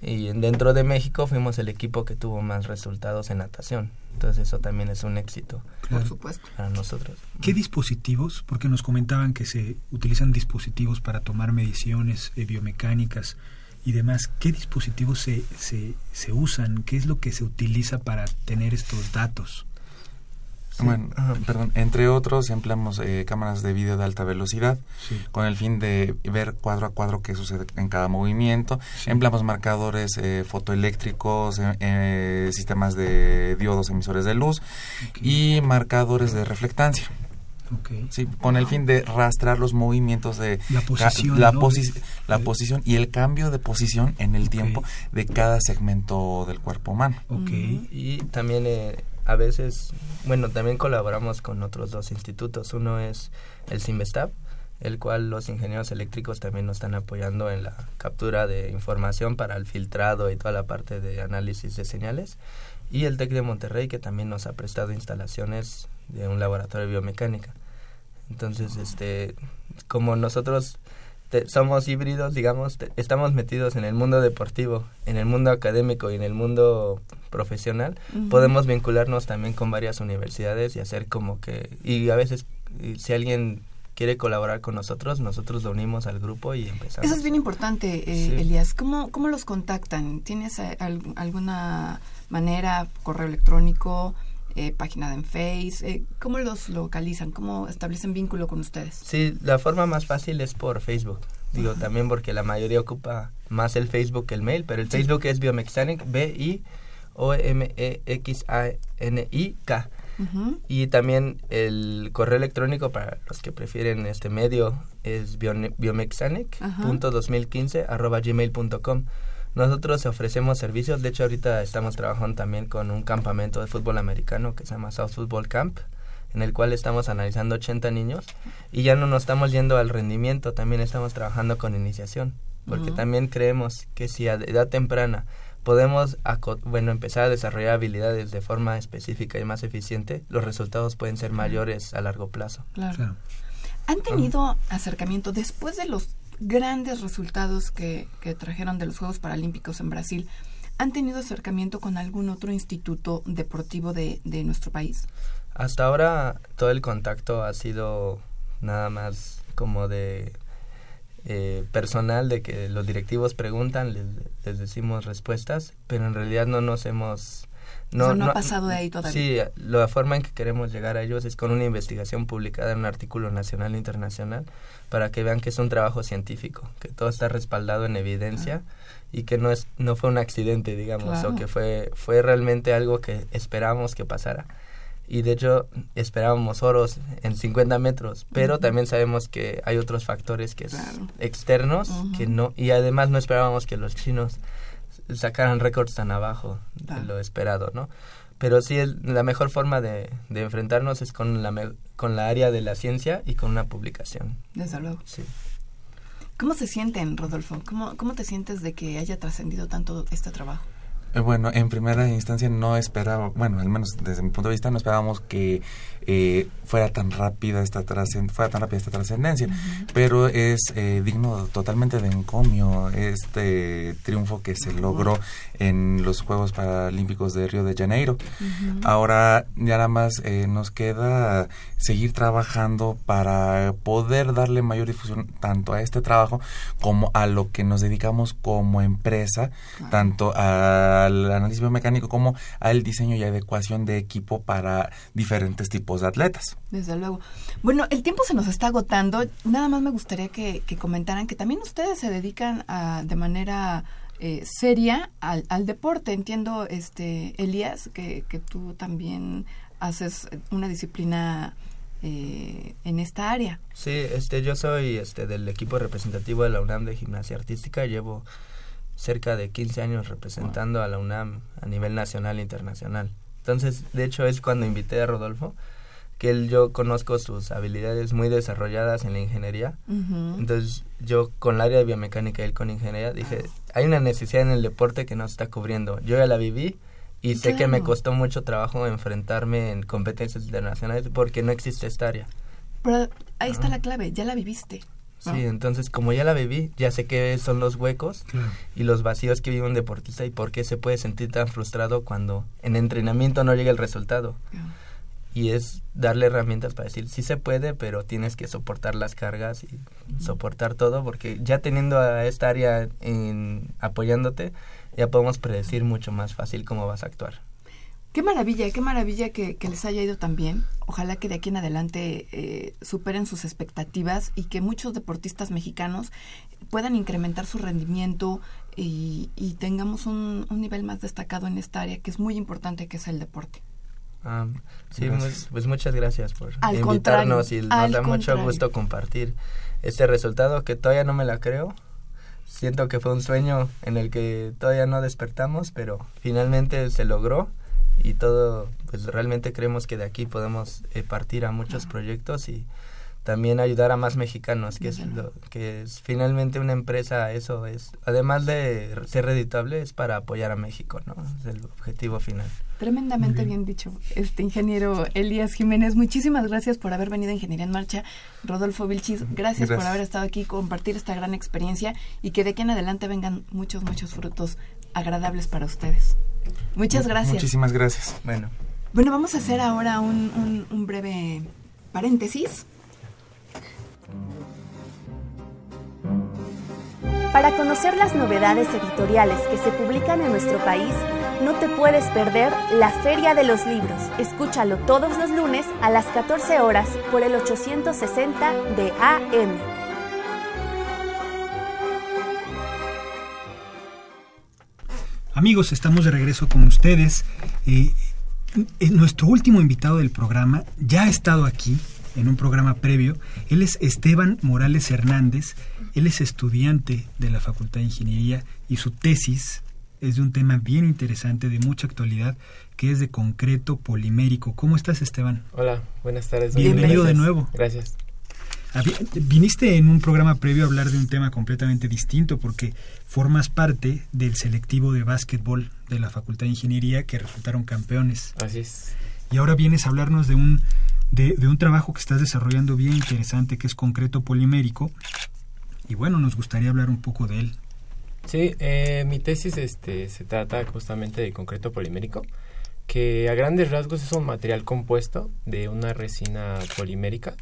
Y dentro de México fuimos el equipo que tuvo más resultados en natación. Entonces eso también es un éxito. Por supuesto. Para nosotros. ¿Qué dispositivos? Porque nos comentaban que se utilizan dispositivos para tomar mediciones eh, biomecánicas y demás. ¿Qué dispositivos se, se, se usan? ¿Qué es lo que se utiliza para tener estos datos? Bueno, perdón, entre otros empleamos eh, cámaras de vídeo de alta velocidad con el fin de ver cuadro a cuadro qué sucede en cada movimiento. Empleamos marcadores eh, fotoeléctricos, eh, sistemas de diodos emisores de luz y marcadores de reflectancia. Sí, con el fin de rastrear los movimientos de la posición, la, la posición y el cambio de posición en el tiempo de cada segmento del cuerpo humano. Y también a veces, bueno, también colaboramos con otros dos institutos. Uno es el CIMBESTAP, el cual los ingenieros eléctricos también nos están apoyando en la captura de información para el filtrado y toda la parte de análisis de señales. Y el TEC de Monterrey, que también nos ha prestado instalaciones de un laboratorio de biomecánica. Entonces, este, como nosotros somos híbridos, digamos, estamos metidos en el mundo deportivo, en el mundo académico y en el mundo profesional, podemos vincularnos también con varias universidades y hacer como que, y a veces si alguien quiere colaborar con nosotros, nosotros lo unimos al grupo y empezamos. Eso es bien importante, eh, Elías. ¿Cómo, ¿Cómo los contactan? ¿Tienes eh, alguna manera, correo electrónico, eh, página en Face? Eh, ¿Cómo los localizan? ¿Cómo establecen vínculo con ustedes? Sí, la forma más fácil es por Facebook. Digo, también porque la mayoría ocupa más el Facebook que el mail, pero el Facebook es Biomexanic, B-I-O-M-E-X-A-N-I-K. Y también el correo electrónico para los que prefieren este medio es biomexanic.2015 arroba gmail.com. Nosotros ofrecemos servicios, de hecho ahorita estamos trabajando también con un campamento de fútbol americano que se llama South Football Camp, en el cual estamos analizando 80 niños y ya no nos estamos yendo al rendimiento, también estamos trabajando con iniciación, porque también creemos que si a edad temprana podemos bueno empezar a desarrollar habilidades de forma específica y más eficiente, los resultados pueden ser mayores a largo plazo. Claro. ¿Han tenido acercamiento después de los grandes resultados que, trajeron de los Juegos Paralímpicos en Brasil, ¿han tenido acercamiento con algún otro instituto deportivo de, nuestro país? Hasta ahora todo el contacto ha sido nada más como de eh, personal, de que los directivos preguntan, les, les, decimos respuestas, pero en realidad no nos hemos no, no, ha pasado de ahí todavía. Sí, la forma en que queremos llegar a ellos es con una investigación publicada en un artículo nacional e internacional para que vean que es un trabajo científico, que todo está respaldado en evidencia y que no es no fue un accidente, digamos, o que fue fue realmente algo que esperábamos que pasara. Y de hecho esperábamos oros en 50 metros, pero también sabemos que hay otros factores que externos que no y además no esperábamos que los chinos sacaran récords tan abajo de lo esperado, ¿no? Pero sí, la mejor forma de, enfrentarnos es con la, con la área de la ciencia y con una publicación. Desde luego. Sí. ¿Cómo se sienten, Rodolfo? ¿Cómo, cómo te sientes de que haya trascendido tanto este trabajo? Eh, bueno, en primera instancia no esperaba, bueno, al menos desde mi punto de vista no esperábamos que eh, fuera tan rápida esta fuera tan rápida esta trascendencia, pero es eh, digno totalmente de encomio este triunfo que se logró en los Juegos Paralímpicos de Río de Janeiro. Ahora ya nada más nos queda seguir trabajando para poder darle mayor difusión tanto a este trabajo como a lo que nos dedicamos como empresa, tanto al análisis biomecánico como al diseño y adecuación de equipo para diferentes tipos de atletas. Desde luego. Bueno, el tiempo se nos está agotando. Nada más me gustaría que, comentaran que también ustedes se dedican a, de manera eh, seria al, al, deporte. Entiendo, este Elías, que, que tú también haces una disciplina eh, en esta área. Sí, este, yo soy este, del equipo representativo de la UNAM de gimnasia artística. Llevo cerca de 15 años representando a la UNAM a nivel nacional e internacional. Entonces, de hecho, es cuando invité a Rodolfo, que él, yo conozco sus habilidades muy desarrolladas en la ingeniería. Entonces, yo con el área de biomecánica y él con ingeniería, dije, hay una necesidad en el deporte que no se está cubriendo. Yo ya la viví, y sé que me costó mucho trabajo enfrentarme en competencias internacionales porque no existe esta área. Pero ahí está la clave, ya la viviste. Sí, entonces como ya la viví, ya sé qué son los huecos y los vacíos que vive un deportista y por qué se puede sentir tan frustrado cuando en entrenamiento no llega el resultado. Y es darle herramientas para decir, sí se puede, pero tienes que soportar las cargas y soportar todo, porque ya teniendo a esta área en, apoyándote, ya podemos predecir mucho más fácil cómo vas a actuar. Qué maravilla, qué maravilla que, les haya ido tan bien. Ojalá que de aquí en adelante eh, superen sus expectativas y que muchos deportistas mexicanos puedan incrementar su rendimiento y, tengamos un, nivel más destacado en esta área que es muy importante, que es el deporte. Ah, sí, pues muchas gracias por invitarnos y nos da mucho gusto compartir este resultado que todavía no me la creo siento que fue un sueño en el que todavía no despertamos, pero finalmente se logró y todo, pues realmente creemos que de aquí podemos eh, partir a muchos proyectos y también ayudar a más mexicanos, que es lo que es finalmente una empresa, eso es, además de ser reditable, es para apoyar a México, ¿no? Es el objetivo final. Tremendamente bien. dicho, este ingeniero Elías Jiménez. Muchísimas gracias por haber venido a Ingeniería en Marcha. Rodolfo Vilchis, gracias, por haber estado aquí, compartir esta gran experiencia y que de aquí en adelante vengan muchos, muchos frutos agradables para ustedes. Muchas gracias. Muchísimas gracias. Bueno. Bueno, vamos a hacer ahora un, un breve paréntesis. Para conocer las novedades editoriales que se publican en nuestro país, no te puedes perder la Feria de los Libros. Escúchalo todos los lunes a las 14 horas por el 860 de AM. Amigos, estamos de regreso con ustedes. Eh, eh, nuestro último invitado del programa ya ha estado aquí en un programa previo. Él es Esteban Morales Hernández. Él es estudiante de la Facultad de Ingeniería y su tesis es de un tema bien interesante, de mucha actualidad, que es de concreto polimérico. ¿Cómo estás, Esteban? Hola, buenas tardes. Bienvenido de nuevo. Gracias. Viniste en un programa previo a hablar de un tema completamente distinto porque formas parte del selectivo de básquetbol de la Facultad de Ingeniería que resultaron campeones. Así es. Y ahora vienes a hablarnos de un, de, un trabajo que estás desarrollando bien interesante que es concreto polimérico. Y bueno, nos gustaría hablar un poco de él. Sí, eh, mi tesis este, se trata justamente de concreto polimérico, que a grandes rasgos es un material compuesto de una resina polimérica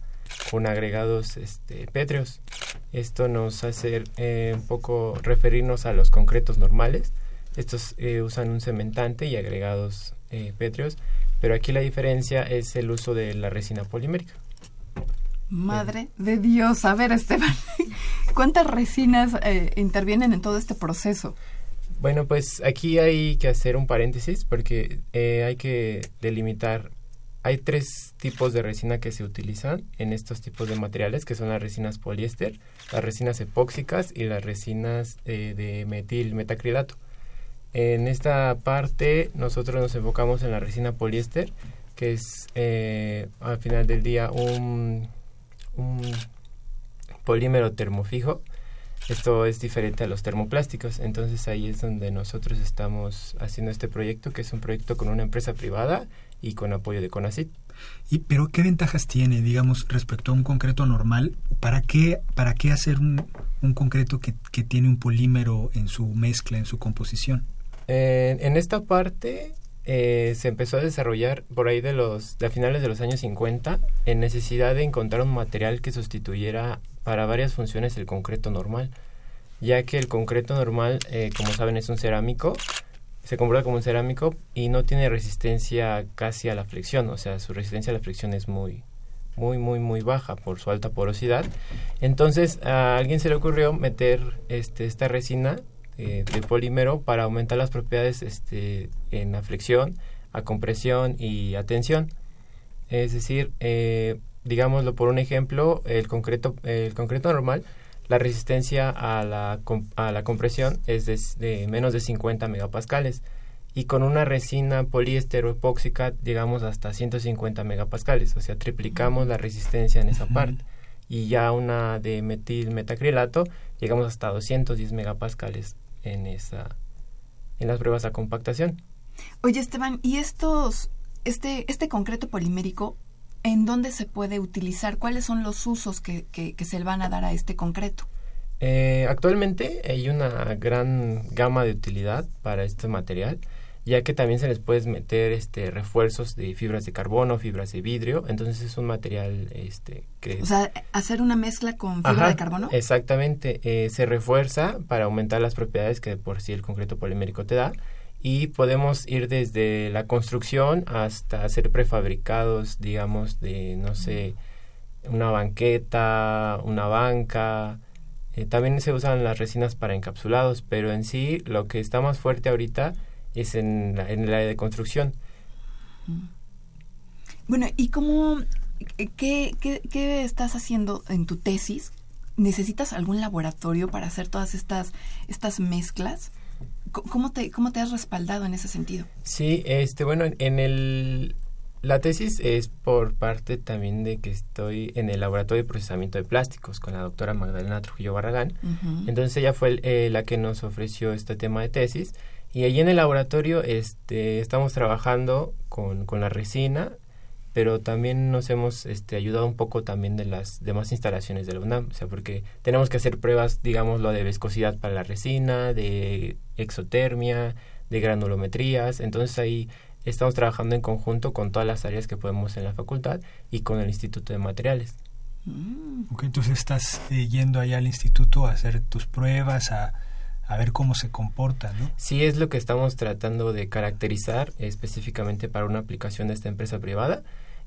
con agregados este, pétreos. Esto nos hace eh, un poco referirnos a los concretos normales. Estos eh, usan un cementante y agregados eh, pétreos, pero aquí la diferencia es el uso de la resina polimérica. Madre de Dios, a ver Esteban, <laughs> ¿cuántas resinas intervienen en todo este proceso? Bueno, pues aquí hay que hacer un paréntesis porque hay que delimitar hay tres tipos de resina que se utilizan en estos tipos de materiales, que son las resinas poliéster, las resinas epóxicas y las resinas eh, de metil metacrilato. En esta parte nosotros nos enfocamos en la resina poliéster, que es eh, al final del día un, un polímero termofijo. Esto es diferente a los termoplásticos, entonces ahí es donde nosotros estamos haciendo este proyecto, que es un proyecto con una empresa privada y con apoyo de CONACIT. ¿Y, pero qué ventajas tiene, digamos, respecto a un concreto normal? ¿Para qué, para qué hacer un, un concreto que, que, tiene un polímero en su mezcla, en su composición? en esta parte eh, se empezó a desarrollar por ahí de los finales de los años 50 en necesidad de encontrar un material que sustituyera para varias funciones el concreto normal, ya que el concreto normal, eh, como saben, es un cerámico se comporta como un cerámico y no tiene resistencia casi a la flexión, o sea, su resistencia a la flexión es muy, muy, muy, muy baja por su alta porosidad. Entonces, a alguien se le ocurrió meter este, esta resina eh, de polímero para aumentar las propiedades este, en la flexión, a compresión y a tensión. Es decir, eh, digámoslo por un ejemplo, el concreto, el concreto normal la resistencia a la, a la compresión es de, menos de 50 megapascales y con una resina poliéster o epóxica llegamos hasta 150 megapascales, o sea, triplicamos la resistencia en esa parte. Y ya una de metil metacrilato llegamos hasta 210 megapascales en esa en las pruebas a compactación. Oye, Esteban, ¿y estos este este concreto polimérico ¿en dónde se puede utilizar? ¿Cuáles son los usos que, que, se le van a dar a este concreto? Eh, actualmente hay una gran gama de utilidad para este material, ya que también se les puede meter este refuerzos de fibras de carbono, fibras de vidrio, entonces es un material este que o sea hacer una mezcla con fibra de carbono. Exactamente, eh, se refuerza para aumentar las propiedades que por sí el concreto polimérico te da y podemos ir desde la construcción hasta hacer prefabricados, digamos, de, no sé, una banqueta, una banca. Eh, también se usan las resinas para encapsulados, pero en sí lo que está más fuerte ahorita es en, en el área de construcción. Bueno, ¿y cómo, qué, qué, qué estás haciendo en tu tesis? ¿Necesitas algún laboratorio para hacer todas estas, estas mezclas? ¿Cómo te, ¿Cómo te has respaldado en ese sentido? Sí, este, bueno, en el, La tesis es por parte también de que estoy en el laboratorio de procesamiento de plásticos con la doctora Magdalena Trujillo Barragán. Entonces ella fue eh, la que nos ofreció este tema de tesis y allí en el laboratorio este, estamos trabajando con, con la resina, pero también nos hemos este, ayudado un poco también de las demás instalaciones de la UNAM, o sea, porque tenemos que hacer pruebas, digamos, lo de viscosidad para la resina, de exotermia, de granulometrías, entonces ahí estamos trabajando en conjunto con todas las áreas que podemos en la facultad y con el Instituto de Materiales. Mm. Ok, entonces estás eh, yendo allá al instituto a hacer tus pruebas, a, a, ver cómo se comporta, ¿no? Sí, es lo que estamos tratando de caracterizar específicamente para una aplicación de esta empresa privada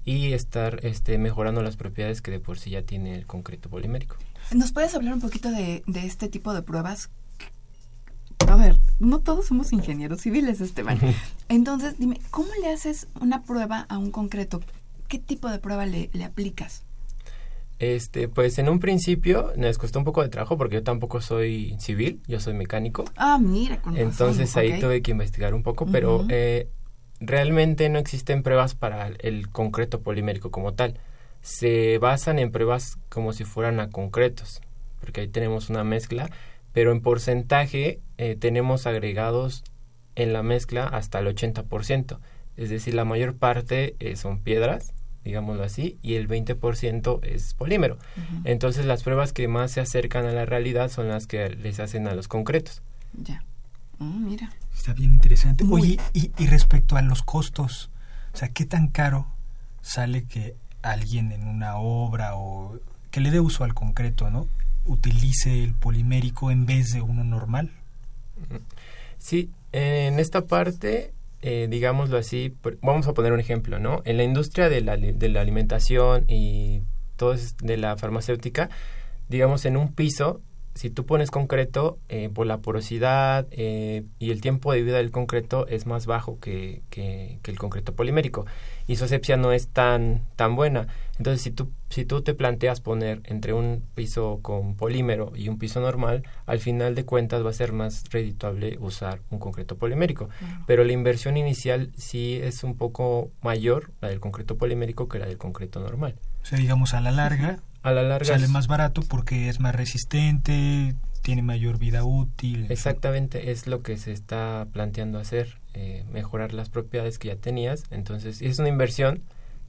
y estar este, mejorando las propiedades que de por sí ya tiene el concreto polimérico. ¿Nos puedes hablar un poquito de, de este tipo de pruebas? A ver, no todos somos ingenieros civiles, Esteban. Entonces, dime, ¿cómo le haces una prueba a un concreto? ¿Qué tipo de prueba le, le aplicas? Este, pues en un principio nos costó un poco de trabajo porque yo tampoco soy civil, yo soy mecánico. Ah, mira, con Entonces razón. ahí okay. tuve que investigar un poco, pero eh, realmente no existen pruebas para el concreto polimérico como tal. Se basan en pruebas como si fueran a concretos, porque ahí tenemos una mezcla, pero en porcentaje eh, tenemos agregados en la mezcla hasta el 80%. Es decir, la mayor parte eh, son piedras, digámoslo así, y el 20% es polímero. Entonces las pruebas que más se acercan a la realidad son las que les hacen a los concretos. Ya. Mm, mira. Está bien interesante. Muy. Oye, y, y respecto a los costos, o sea, ¿qué tan caro sale que alguien en una obra o que le dé uso al concreto, ¿no? Utilice el polimérico en vez de uno normal. Sí, en esta parte, eh, digámoslo así, vamos a poner un ejemplo, ¿no? En la industria de la, de la alimentación y todo es de la farmacéutica, digamos en un piso, si tú pones concreto, eh, por la porosidad eh, y el tiempo de vida del concreto es más bajo que, que, que el concreto polimérico y su asepsia no es tan, tan buena. Entonces, si tú, si tú te planteas poner entre un piso con polímero y un piso normal, al final de cuentas va a ser más redituable usar un concreto polimérico. Pero la inversión inicial sí es un poco mayor, la del concreto polimérico, que la del concreto normal. O sea, digamos, a la larga A la larga... sale más barato porque es más resistente, tiene mayor vida útil. Exactamente, es lo que se está planteando hacer, eh, mejorar las propiedades que ya tenías. Entonces, es una inversión,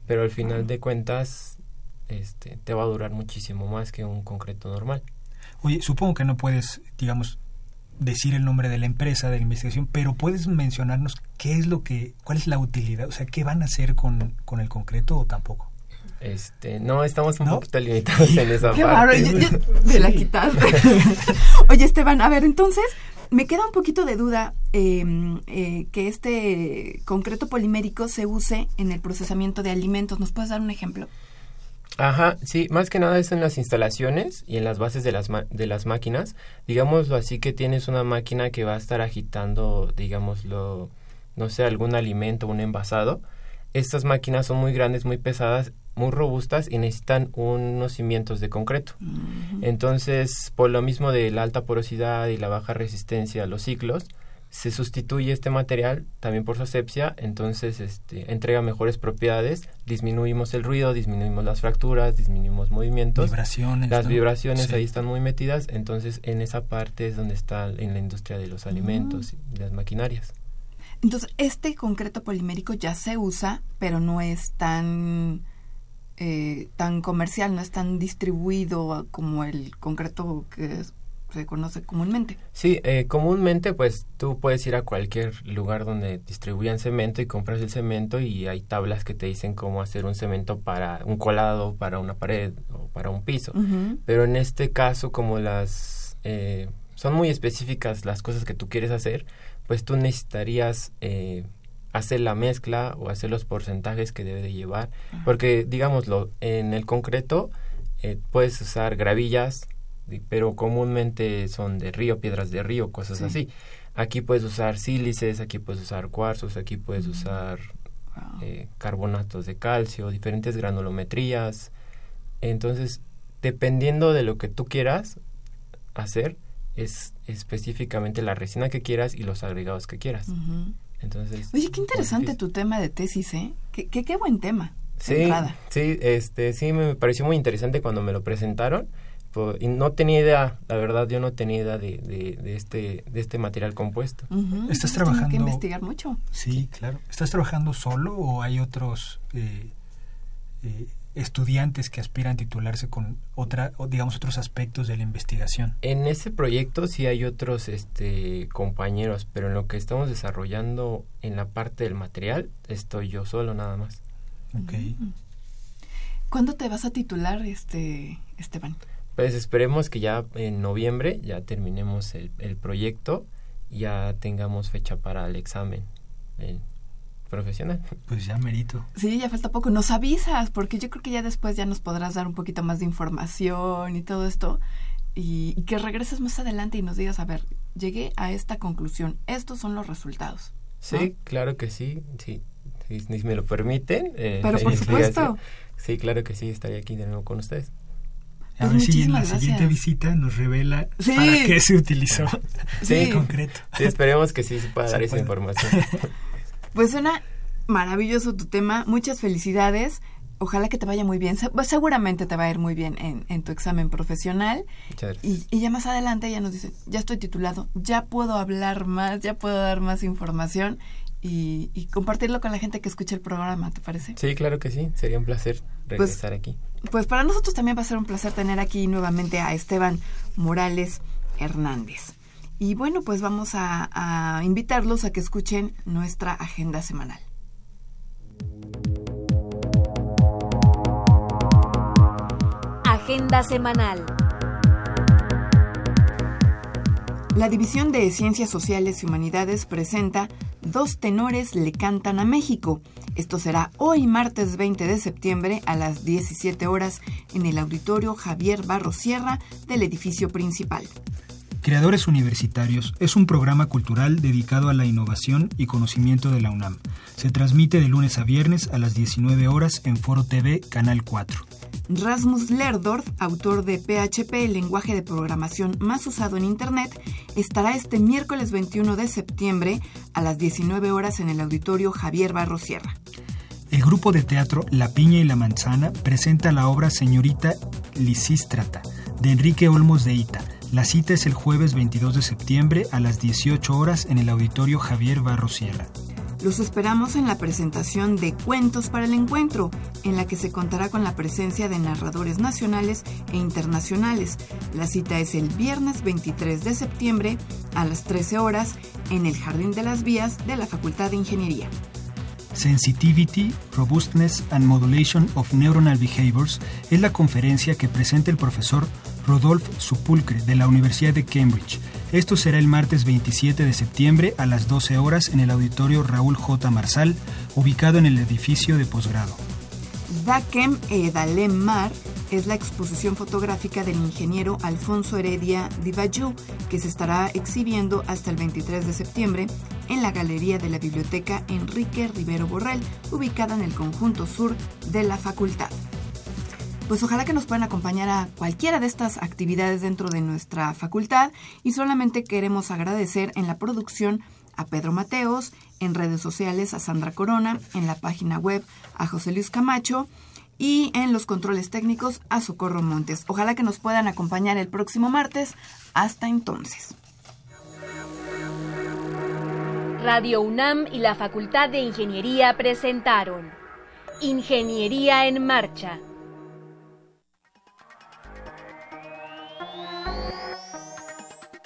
pero al final de cuentas este, te va a durar muchísimo más que un concreto normal. Oye, supongo que no puedes, digamos, decir el nombre de la empresa, de la investigación, pero puedes mencionarnos qué es lo que, cuál es la utilidad, o sea, qué van a hacer con, con el concreto o tampoco. Este, no, estamos un ¿No? poquito limitados en esa Qué parte. bárbaro. yo- yo- <laughs> me la quitaste. <laughs> Oye, Esteban, a ver, entonces, me queda un poquito de duda eh, eh, que este concreto polimérico se use en el procesamiento de alimentos. ¿Nos puedes dar un ejemplo? Ajá, sí, más que nada es en las instalaciones y en las bases de las, ma- de las máquinas. Digámoslo así que tienes una máquina que va a estar agitando, digámoslo, no sé, algún alimento, un envasado. Estas máquinas son muy grandes, muy pesadas, muy robustas y necesitan unos cimientos de concreto. Entonces, por lo mismo de la alta porosidad y la baja resistencia a los ciclos, se sustituye este material también por su asepsia, entonces este, entrega mejores propiedades, disminuimos el ruido, disminuimos las fracturas, disminuimos movimientos. Vibraciones. Las ¿no? vibraciones Sí. ahí están muy metidas, entonces en esa parte es donde está en la industria de los alimentos y las maquinarias. Entonces, este concreto polimérico ya se usa, pero no es tan eh, tan comercial, no es tan distribuido como el concreto que es- se conoce comúnmente. Sí, eh, comúnmente pues tú puedes ir a cualquier lugar donde distribuyan cemento y compras el cemento y hay tablas que te dicen cómo hacer un cemento para un colado, para una pared o para un piso. Pero en este caso, como las eh, son muy específicas las cosas que tú quieres hacer, pues tú necesitarías eh, hacer la mezcla o hacer los porcentajes que debe de llevar. Porque, digámoslo, en el concreto eh, puedes usar gravillas, pero comúnmente son de río, piedras de río, cosas Sí. así. Aquí puedes usar sílices, aquí puedes usar cuarzos, aquí puedes usar Wow. eh, carbonatos de calcio, diferentes granulometrías. Entonces, dependiendo de lo que tú quieras hacer, es específicamente la resina que quieras y los agregados que quieras. Entonces, Oye, qué interesante difícil. tu tema de tesis, ¿eh? Qué, qué, qué buen tema. Sí, entrada. sí, este, sí, me pareció muy interesante cuando me lo presentaron. po- Y no tenía idea, la verdad, yo no tenía idea de, de, de este, de este material compuesto. Ujú, ¿Estás trabajando- que investigar mucho. Sí, claro. ¿Estás trabajando solo o hay otros eh, eh, estudiantes que aspiran a titularse con otra, digamos, otros aspectos de la investigación? En ese proyecto sí hay otros este, compañeros, pero en lo que estamos desarrollando en la parte del material estoy yo solo nada más. Ok. ¿Cuándo te vas a titular, este Esteban? Pues esperemos que ya en noviembre ya terminemos el, el proyecto y ya tengamos fecha para el examen el profesional. Pues ya merito. Sí, ya falta poco. Nos avisas, porque yo creo que ya después ya nos podrás dar un poquito más de información y todo esto. Y, y que regreses más adelante y nos digas, a ver, llegué a esta conclusión. Estos son los resultados. Sí, claro que sí, sí. Si, si me lo permiten. eh, Pero por <laughs> supuesto. Sí, claro que sí, estaría aquí de nuevo con ustedes. A Pues ver si en la muchísimas siguiente gracias. visita nos revela Sí. para qué se utilizó Sí. <laughs> en concreto. Sí, esperemos que sí se pueda Se dar esa puede. información. <laughs> Pues suena maravilloso tu tema. Muchas felicidades. Ojalá que te vaya muy bien. Pues, seguramente te va a ir muy bien en, en tu examen profesional. Muchas gracias. Y, y ya más adelante ya nos dicen, ya estoy titulado, ya puedo hablar más, ya puedo dar más información y, y compartirlo con la gente que escucha el programa, ¿te parece? Sí, claro que sí, sería un placer regresar aquí. Pues para nosotros también va a ser un placer tener aquí nuevamente a Esteban Morales Hernández. Y bueno, pues vamos a, a invitarlos a que escuchen nuestra agenda semanal. Agenda semanal. La División de Ciencias Sociales y Humanidades presenta Dos tenores le cantan a México. Esto será hoy martes 20 de septiembre a las 17 horas en el auditorio Javier Barro Sierra del edificio principal. Creadores Universitarios es un programa cultural dedicado a la innovación y conocimiento de la UNAM. Se transmite de lunes a viernes a las 19 horas en Foro TV, Canal 4. Rasmus Lerdorf, autor de PHP, el lenguaje de programación más usado en Internet, estará este miércoles 21 de septiembre a las 19 horas en el auditorio Javier Barro Sierra. El grupo de teatro La Piña y la Manzana presenta la obra Señorita Lisístrata de Enrique Olmos de Ita. La cita es el jueves 22 de septiembre a las 18 horas en el auditorio Javier Barro Sierra. Los esperamos en la presentación de Cuentos para el Encuentro, en la que se contará con la presencia de narradores nacionales e internacionales. La cita es el viernes 23 de septiembre a las 13 horas en el Jardín de las Vías de la Facultad de Ingeniería. Sensitivity, Robustness and Modulation of Neuronal Behaviors es la conferencia que presenta el profesor Rodolphe Supulcre de la Universidad de Cambridge. Esto será el martes 27 de septiembre a las 12 horas en el auditorio Raúl J. Marsal, ubicado en el edificio de posgrado. Dakem e Dalem Mar es la exposición fotográfica del ingeniero Alfonso Heredia Dibayú, que se estará exhibiendo hasta el 23 de septiembre en la Galería de la Biblioteca Enrique Rivero Borrell, ubicada en el conjunto sur de la facultad. Pues ojalá que nos puedan acompañar a cualquiera de estas actividades dentro de nuestra facultad y solamente queremos agradecer en la producción a Pedro Mateos, en redes sociales a Sandra Corona, en la página web a José Luis Camacho y en los controles técnicos a Socorro Montes. Ojalá que nos puedan acompañar el próximo martes. Hasta entonces. Radio UNAM y la Facultad de Ingeniería presentaron Ingeniería en Marcha.